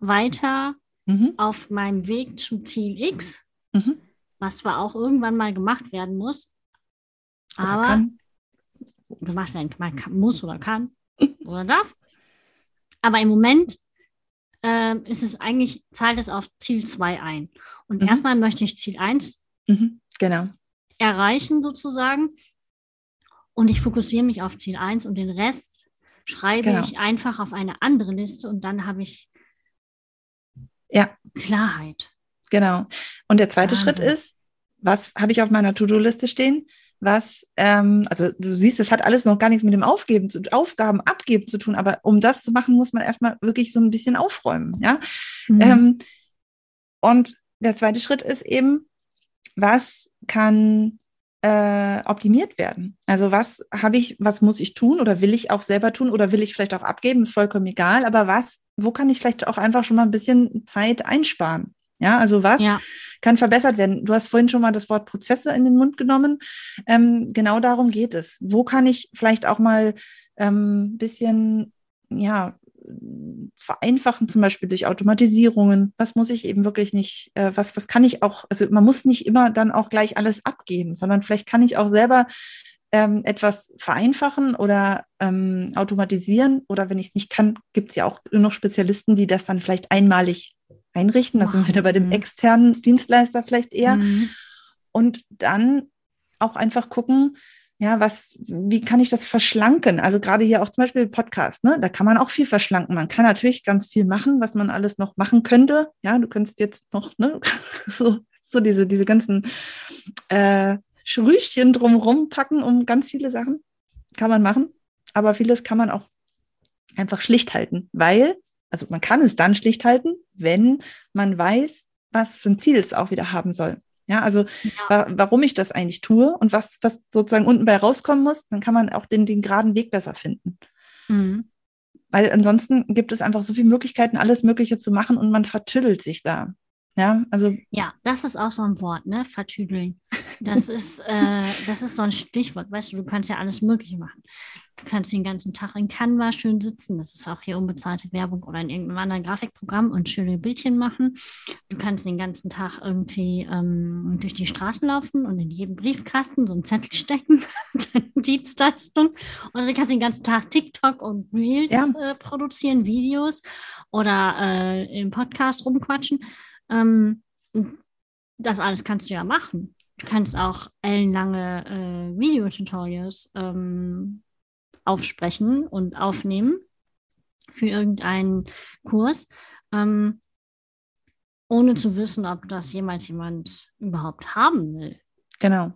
weiter mhm. auf meinem Weg zu Ziel X, mhm. was zwar auch irgendwann mal gemacht werden muss, aber kann. gemacht werden kann, muss oder kann oder darf. Aber im Moment äh, ist es eigentlich, zahlt es auf Ziel 2 ein. Und mhm. erstmal möchte ich Ziel 1 mhm. genau erreichen sozusagen. Und ich fokussiere mich auf Ziel 1 und den Rest schreibe genau. ich einfach auf eine andere Liste und dann habe ich ja. Klarheit. Genau. Und der zweite Wahnsinn. Schritt ist, was habe ich auf meiner To-Do-Liste stehen? Was, ähm, also du siehst, es hat alles noch gar nichts mit dem Aufgeben, zu, Aufgaben abgeben zu tun, aber um das zu machen, muss man erstmal wirklich so ein bisschen aufräumen, ja. Mhm. Ähm, und der zweite Schritt ist eben, was kann äh, optimiert werden? Also was habe ich, was muss ich tun oder will ich auch selber tun oder will ich vielleicht auch abgeben, ist vollkommen egal, aber was, wo kann ich vielleicht auch einfach schon mal ein bisschen Zeit einsparen? Ja, also was ja. kann verbessert werden? Du hast vorhin schon mal das Wort Prozesse in den Mund genommen. Ähm, genau darum geht es. Wo kann ich vielleicht auch mal ein ähm, bisschen ja, vereinfachen, zum Beispiel durch Automatisierungen. Was muss ich eben wirklich nicht, äh, was, was kann ich auch, also man muss nicht immer dann auch gleich alles abgeben, sondern vielleicht kann ich auch selber ähm, etwas vereinfachen oder ähm, automatisieren. Oder wenn ich es nicht kann, gibt es ja auch noch Spezialisten, die das dann vielleicht einmalig einrichten. Also wow. wieder bei dem mhm. externen Dienstleister vielleicht eher. Mhm. Und dann auch einfach gucken, Ja, was, wie kann ich das verschlanken? Also gerade hier auch zum Beispiel Podcast, ne? Da kann man auch viel verschlanken. Man kann natürlich ganz viel machen, was man alles noch machen könnte. Ja, du könntest jetzt noch, ne, so, so diese, diese ganzen äh, Schrüchchen drumherum packen um ganz viele Sachen. Kann man machen. Aber vieles kann man auch einfach schlicht halten, weil, also man kann es dann schlicht halten, wenn man weiß, was für ein Ziel es auch wieder haben soll. Ja, also ja. Wa warum ich das eigentlich tue und was, was sozusagen unten bei rauskommen muss, dann kann man auch den, den geraden Weg besser finden. Mhm. Weil ansonsten gibt es einfach so viele Möglichkeiten, alles Mögliche zu machen und man vertüdelt sich da. Ja, also. Ja, das ist auch so ein Wort, ne? Vertüdeln. Das ist, äh, das ist so ein Stichwort. Weißt du, du kannst ja alles Mögliche machen. Du kannst den ganzen Tag in Canva schön sitzen. Das ist auch hier unbezahlte Werbung oder in irgendeinem anderen Grafikprogramm und schöne Bildchen machen. Du kannst den ganzen Tag irgendwie ähm, durch die Straßen laufen und in jedem Briefkasten so einen Zettel stecken. Dienstleistung. Oder du kannst den ganzen Tag TikTok und Reels ja. äh, produzieren, Videos oder äh, im Podcast rumquatschen. Ähm, das alles kannst du ja machen. Du kannst auch ellenlange äh, Videotutorials ähm, aufsprechen und aufnehmen für irgendeinen Kurs, ähm, ohne zu wissen, ob das jemals jemand überhaupt haben will. Genau.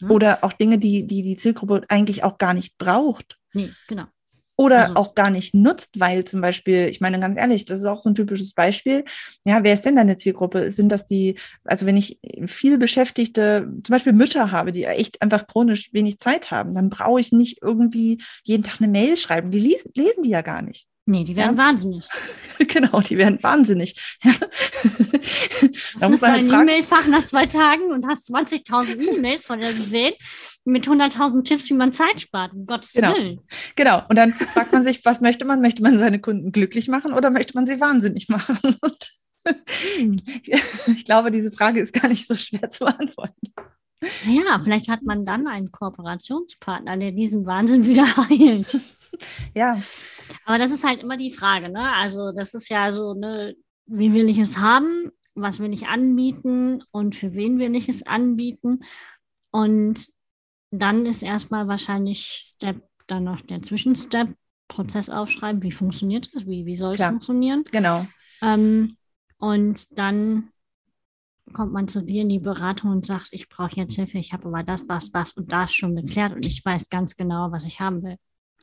Ja? Oder auch Dinge, die, die die Zielgruppe eigentlich auch gar nicht braucht. Nee, genau oder also, auch gar nicht nutzt, weil zum Beispiel, ich meine ganz ehrlich, das ist auch so ein typisches Beispiel. Ja, wer ist denn deine Zielgruppe? Sind das die, also wenn ich viel Beschäftigte, zum Beispiel Mütter habe, die echt einfach chronisch wenig Zeit haben, dann brauche ich nicht irgendwie jeden Tag eine Mail schreiben. Die lesen, lesen die ja gar nicht. Nee, die werden ja? wahnsinnig. genau, die werden wahnsinnig. da muss man halt ein E-Mail-Fach nach zwei Tagen und hast 20.000 E-Mails von der gesehen mit 100.000 Tipps, wie man Zeit spart, um Gottes genau. Willen. Genau, und dann fragt man sich, was möchte man? Möchte man seine Kunden glücklich machen oder möchte man sie wahnsinnig machen? Hm. ich glaube, diese Frage ist gar nicht so schwer zu beantworten. Ja, vielleicht hat man dann einen Kooperationspartner, der diesen Wahnsinn wieder heilt. Ja. Aber das ist halt immer die Frage, ne? Also, das ist ja so, ne, wie will ich es haben? Was will ich anbieten und für wen will ich es anbieten? Und dann ist erstmal wahrscheinlich Step, dann noch der Zwischenstep, Prozess aufschreiben, wie funktioniert es, wie, wie soll es funktionieren. Genau. Ähm, und dann kommt man zu dir in die Beratung und sagt, ich brauche jetzt Hilfe, ich habe aber das, das, das und das schon geklärt und ich weiß ganz genau, was ich haben will.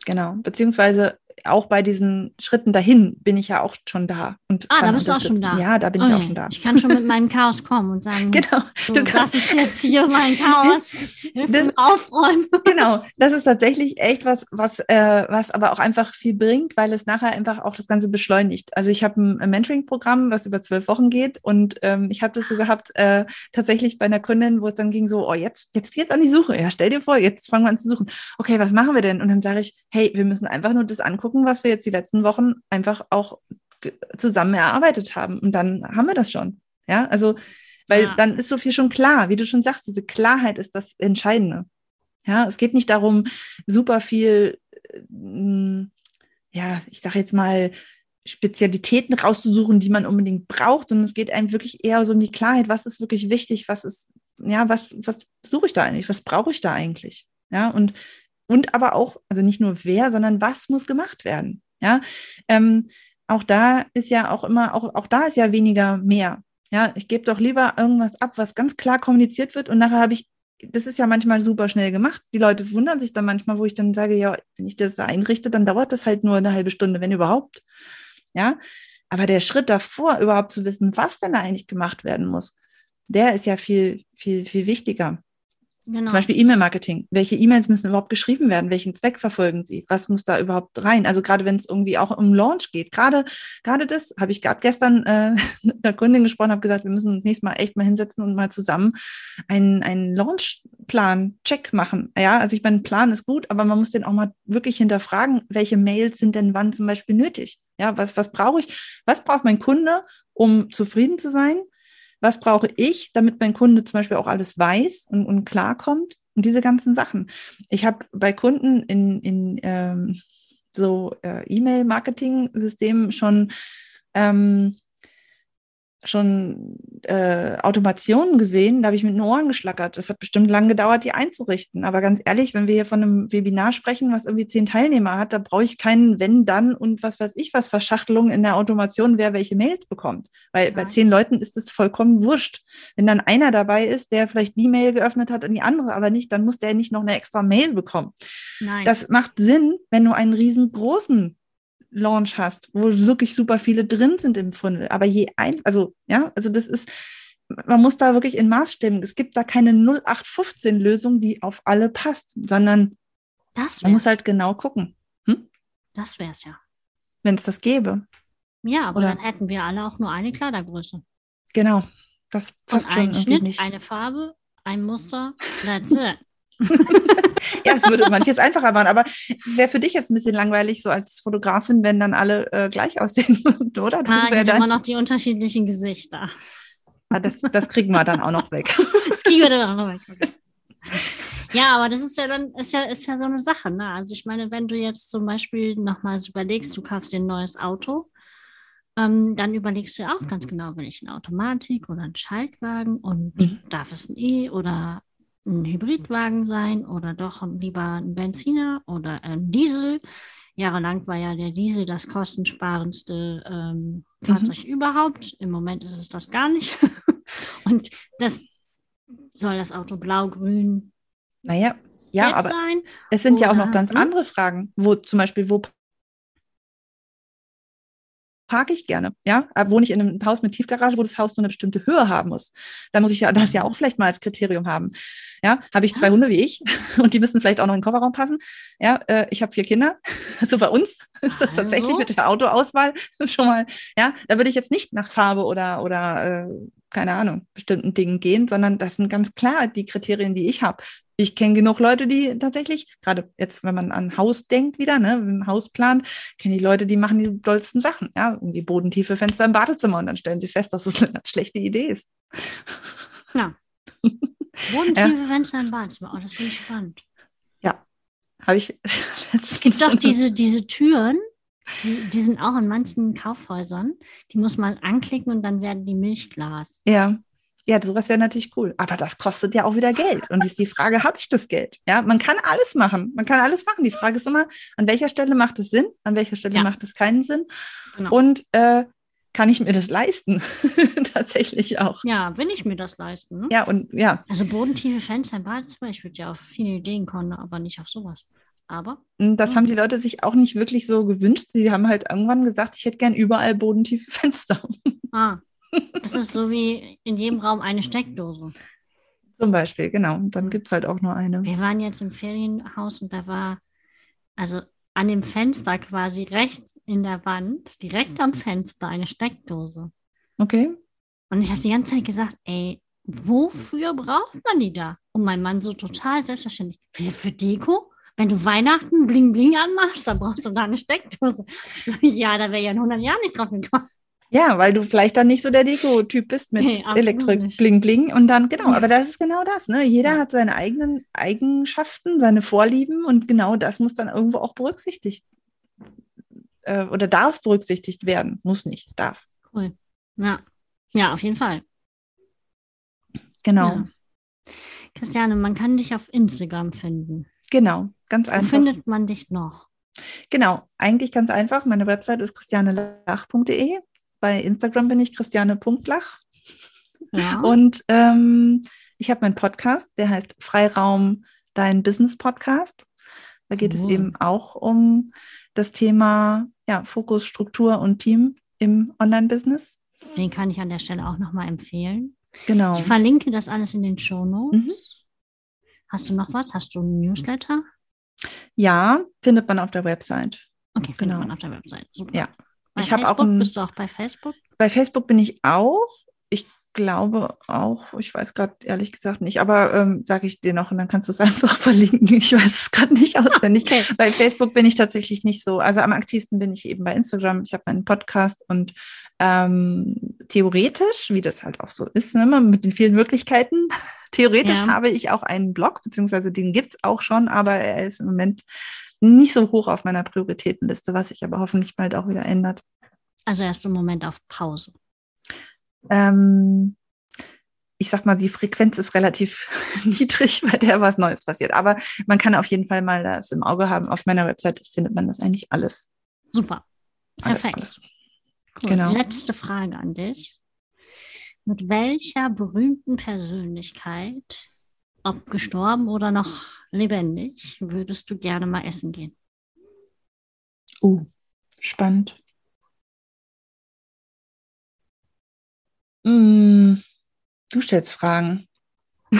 Genau, beziehungsweise auch bei diesen Schritten dahin bin ich ja auch schon da. Und ah, da bist du auch schon da. Ja, da bin okay. ich auch schon da. Ich kann schon mit meinem Chaos kommen und sagen, genau, so, das ist jetzt hier mein Chaos. das, Aufräumen. Genau, das ist tatsächlich echt was, was, äh, was aber auch einfach viel bringt, weil es nachher einfach auch das Ganze beschleunigt. Also ich habe ein Mentoring-Programm, was über zwölf Wochen geht und ähm, ich habe das so gehabt, äh, tatsächlich bei einer Kundin, wo es dann ging so, oh, jetzt, jetzt jetzt an die Suche. Ja, stell dir vor, jetzt fangen wir an zu suchen. Okay, was machen wir denn? Und dann sage ich, hey, wir müssen einfach nur das angucken, was wir jetzt die letzten Wochen einfach auch zusammen erarbeitet haben. Und dann haben wir das schon. Ja, also, weil ja. dann ist so viel schon klar. Wie du schon sagst, diese Klarheit ist das Entscheidende. Ja, es geht nicht darum, super viel, äh, ja, ich sage jetzt mal, Spezialitäten rauszusuchen, die man unbedingt braucht, sondern es geht einem wirklich eher so um die Klarheit, was ist wirklich wichtig, was ist, ja, was, was suche ich da eigentlich, was brauche ich da eigentlich? Ja, und und aber auch, also nicht nur wer, sondern was muss gemacht werden. Ja, ähm, auch da ist ja auch immer, auch, auch da ist ja weniger mehr. Ja, ich gebe doch lieber irgendwas ab, was ganz klar kommuniziert wird und nachher habe ich, das ist ja manchmal super schnell gemacht. Die Leute wundern sich dann manchmal, wo ich dann sage, ja, wenn ich das einrichte, dann dauert das halt nur eine halbe Stunde, wenn überhaupt. Ja, aber der Schritt davor, überhaupt zu wissen, was denn da eigentlich gemacht werden muss, der ist ja viel, viel, viel wichtiger. Genau. Zum Beispiel E-Mail-Marketing. Welche E-Mails müssen überhaupt geschrieben werden? Welchen Zweck verfolgen sie? Was muss da überhaupt rein? Also gerade wenn es irgendwie auch um Launch geht. Gerade, gerade das habe ich gerade gestern äh, mit einer Kundin gesprochen, habe gesagt, wir müssen uns nächstes Mal echt mal hinsetzen und mal zusammen einen, einen Launch-Plan, Check machen. Ja, also ich meine, Plan ist gut, aber man muss den auch mal wirklich hinterfragen, welche Mails sind denn wann zum Beispiel nötig? Ja, was, was brauche ich? Was braucht mein Kunde, um zufrieden zu sein? Was brauche ich, damit mein Kunde zum Beispiel auch alles weiß und, und klarkommt und diese ganzen Sachen. Ich habe bei Kunden in, in ähm, so äh, E-Mail-Marketing-Systemen schon ähm, schon äh, Automationen gesehen, da habe ich mit den Ohren geschlackert. Das hat bestimmt lange gedauert, die einzurichten. Aber ganz ehrlich, wenn wir hier von einem Webinar sprechen, was irgendwie zehn Teilnehmer hat, da brauche ich keinen Wenn, Dann und was weiß ich was Verschachtelung in der Automation, wer welche Mails bekommt. Weil Nein. bei zehn Leuten ist es vollkommen wurscht. Wenn dann einer dabei ist, der vielleicht die Mail geöffnet hat und die andere aber nicht, dann muss der nicht noch eine extra Mail bekommen. Nein. Das macht Sinn, wenn du einen riesengroßen Launch hast, wo wirklich super viele drin sind im Funnel. Aber je ein, also ja, also das ist, man muss da wirklich in Maß stimmen. Es gibt da keine 0815-Lösung, die auf alle passt, sondern man muss halt genau gucken. Hm? Das wäre es ja. Wenn es das gäbe. Ja, aber Oder? dann hätten wir alle auch nur eine Kleidergröße. Genau. Das passt Und schon ein Schnitt, nicht. eine Farbe, ein Muster, that's it. ja, es würde manches einfacher machen, aber es wäre für dich jetzt ein bisschen langweilig, so als Fotografin, wenn dann alle äh, gleich aussehen würden, oder? Das ah, ja immer noch die unterschiedlichen Gesichter. Ah, das, das kriegen wir dann auch noch weg. das kriegen wir dann auch noch weg. Okay. Ja, aber das ist ja dann, ist ja, ist ja so eine Sache. Ne? Also ich meine, wenn du jetzt zum Beispiel nochmal überlegst, du kaufst dir ein neues Auto, ähm, dann überlegst du ja auch ganz genau, will ich eine Automatik oder einen Schaltwagen und mhm. darf es ein E oder ein Hybridwagen sein oder doch lieber ein Benziner oder ein Diesel. Jahrelang war ja der Diesel das kostensparendste ähm, mhm. Fahrzeug mhm. überhaupt. Im Moment ist es das gar nicht. Und das soll das Auto blau, grün. Naja, ja, aber sein? es sind ja auch noch ganz hm? andere Fragen, wo zum Beispiel, wo parke ich gerne. Ja, aber wohne ich in einem Haus mit Tiefgarage, wo das Haus nur eine bestimmte Höhe haben muss, dann muss ich ja das ja auch vielleicht mal als Kriterium haben. Ja, habe ich zwei Hunde wie ich und die müssen vielleicht auch noch in den Kofferraum passen. Ja, äh, ich habe vier Kinder. Also bei uns ist das also. tatsächlich mit der Autoauswahl schon mal, ja, da würde ich jetzt nicht nach Farbe oder, oder äh, keine Ahnung, bestimmten Dingen gehen, sondern das sind ganz klar die Kriterien, die ich habe. Ich kenne genug Leute, die tatsächlich, gerade jetzt, wenn man an Haus denkt wieder, ne, im Haus plant, kenne die Leute, die machen die dollsten Sachen, ja, irgendwie bodentiefe Fenster im Badezimmer und dann stellen sie fest, dass es eine ganz schlechte Idee ist. Ja. Bodentiefe ja. Fenster im Badezimmer, oh, das finde ich spannend. Ja, habe ich. es gibt doch diese, diese Türen, die, die sind auch in manchen Kaufhäusern. Die muss man anklicken und dann werden die Milchglas. Ja. Ja, sowas wäre natürlich cool. Aber das kostet ja auch wieder Geld. Und ist die Frage, habe ich das Geld? Ja, man kann alles machen. Man kann alles machen. Die Frage ist immer, an welcher Stelle macht es Sinn? An welcher Stelle ja. macht es keinen Sinn? Genau. Und äh, kann ich mir das leisten? Tatsächlich auch. Ja, will ich mir das leisten? Ne? Ja, und ja. Also bodentiefe Fenster im Badezimmer, ich würde ja auf viele Ideen kommen, aber nicht auf sowas. Aber. Hm, das haben die Leute sich auch nicht wirklich so gewünscht. Sie haben halt irgendwann gesagt, ich hätte gern überall bodentiefe Fenster. Ah, das ist so wie in jedem Raum eine Steckdose. Zum Beispiel, genau. Und dann gibt es halt auch nur eine. Wir waren jetzt im Ferienhaus und da war, also an dem Fenster quasi rechts in der Wand, direkt am Fenster, eine Steckdose. Okay. Und ich habe die ganze Zeit gesagt, ey, wofür braucht man die da? Und mein Mann so total selbstverständlich, für, für Deko? Wenn du Weihnachten Bling Bling anmachst, dann brauchst du gar eine Steckdose. ja, da wäre ja in 100 Jahren nicht drauf gekommen. Ja, weil du vielleicht dann nicht so der Deko-Typ bist mit nee, Elektrik, Bling Bling und dann, genau, aber das ist genau das, ne? Jeder ja. hat seine eigenen Eigenschaften, seine Vorlieben und genau das muss dann irgendwo auch berücksichtigt äh, oder darf berücksichtigt werden. Muss nicht, darf. Cool. Ja. Ja, auf jeden Fall. Genau. Ja. Christiane, man kann dich auf Instagram finden. Genau, ganz einfach. Wo findet man dich noch? Genau, eigentlich ganz einfach. Meine Website ist christianelach.de bei Instagram bin ich Christiane.lach. Ja. Und ähm, ich habe meinen Podcast, der heißt Freiraum, dein Business Podcast. Da geht oh. es eben auch um das Thema ja, Fokus, Struktur und Team im Online-Business. Den kann ich an der Stelle auch nochmal empfehlen. Genau. Ich verlinke das alles in den Show Notes. Mhm. Hast du noch was? Hast du einen Newsletter? Ja, findet man auf der Website. Okay, findet genau. man auf der Website. Super. Ja. Bei ich habe auch ein, bist du auch bei Facebook? Bei Facebook bin ich auch. Ich glaube auch, ich weiß gerade ehrlich gesagt nicht, aber ähm, sage ich dir noch und dann kannst du es einfach verlinken. Ich weiß es gerade nicht auswendig. Okay. Bei Facebook bin ich tatsächlich nicht so. Also am aktivsten bin ich eben bei Instagram. Ich habe meinen Podcast und ähm, theoretisch, wie das halt auch so ist, ne, mit den vielen Möglichkeiten, theoretisch ja. habe ich auch einen Blog, beziehungsweise den gibt es auch schon, aber er ist im Moment nicht so hoch auf meiner Prioritätenliste, was sich aber hoffentlich bald auch wieder ändert. Also erst im Moment auf Pause. ähm, ich sag mal, die Frequenz ist relativ niedrig, bei der was Neues passiert. Aber man kann auf jeden Fall mal das im Auge haben. Auf meiner Website findet man das eigentlich alles. Super. Alles, Perfekt. alles. Cool. Genau. Letzte Frage an dich. Mit welcher berühmten Persönlichkeit, ob gestorben oder noch lebendig, würdest du gerne mal essen gehen? Uh, spannend. Mm, du stellst Fragen.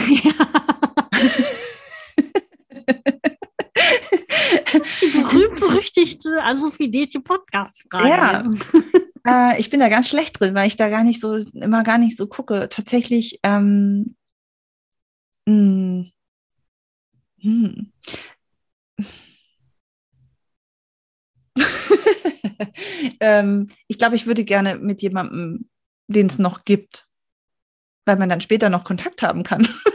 Das ist die berühmt-berüchtigte Ansophie Podcast-Frage. Ja. Äh, ich bin da ganz schlecht drin, weil ich da gar nicht so, immer gar nicht so gucke. Tatsächlich, ähm, mh, hm. ähm, ich glaube, ich würde gerne mit jemandem, den es noch gibt, weil man dann später noch Kontakt haben kann.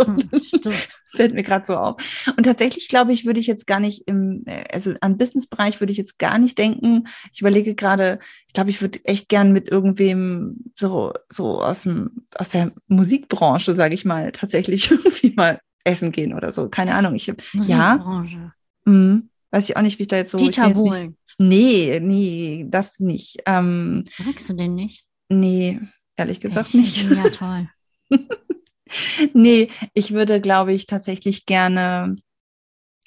so. Hm. Fällt mir gerade so auf. Und tatsächlich glaube ich, würde ich jetzt gar nicht im, äh, also an Businessbereich würde ich jetzt gar nicht denken. Ich überlege gerade, ich glaube, ich würde echt gern mit irgendwem so, so aus dem, aus der Musikbranche, sage ich mal, tatsächlich irgendwie mal essen gehen oder so. Keine Ahnung. Ich hab, ja, Musikbranche. mh, weiß ich auch nicht, wie ich da jetzt so. Dieter Bohlen. Nee, nee, das nicht. Ähm, Magst du den nicht? nee, ehrlich gesagt ich nicht. Ja, toll. Nee, ich würde, glaube ich, tatsächlich gerne,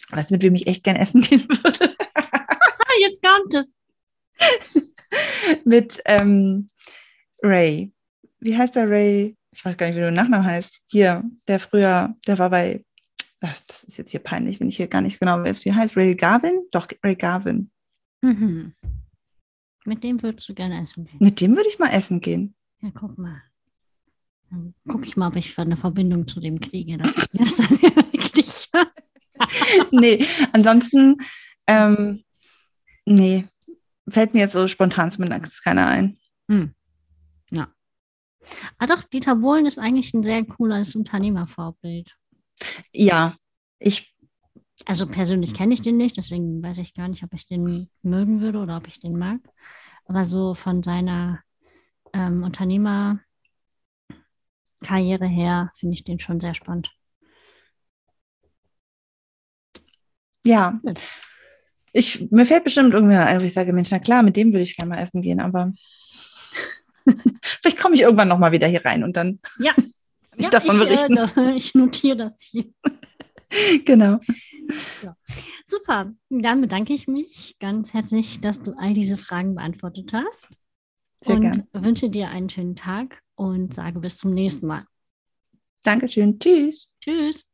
was mit wem ich echt gern essen gehen würde, jetzt kommt es. mit ähm, Ray. Wie heißt der Ray? Ich weiß gar nicht, wie der Nachname heißt. Hier, der früher, der war bei, das ist jetzt hier peinlich, wenn ich hier gar nicht genau weiß, wie heißt. Ray Garvin? Doch, Ray Garvin. Mhm. Mit dem würdest du gerne essen gehen. Mit dem würde ich mal essen gehen. Ja, guck mal. Dann gucke ich mal, ob ich eine Verbindung zu dem kriege. Dass ich das dann wirklich. nee, ansonsten, ähm, nee, fällt mir jetzt so spontan zumindest keiner ein. Hm. Ja. Ah, doch, Dieter Bohlen ist eigentlich ein sehr cooles Unternehmervorbild. Ja, ich, Also persönlich kenne ich den nicht, deswegen weiß ich gar nicht, ob ich den mögen würde oder ob ich den mag. Aber so von seiner ähm, Unternehmerkarriere her finde ich den schon sehr spannend. ja. Ich, mir fällt bestimmt irgendwer ein, wo ich sage, Mensch, na klar, mit dem würde ich gerne mal essen gehen, aber vielleicht komme ich irgendwann nochmal wieder hier rein und dann Ja. kann ich davon ich, berichten. Äh, ich notiere das hier. genau. Super, dann bedanke ich mich ganz herzlich, dass du all diese Fragen beantwortet hast. Sehr und gern. wünsche dir einen schönen Tag und sage bis zum nächsten Mal. Dankeschön. Tschüss. Tschüss.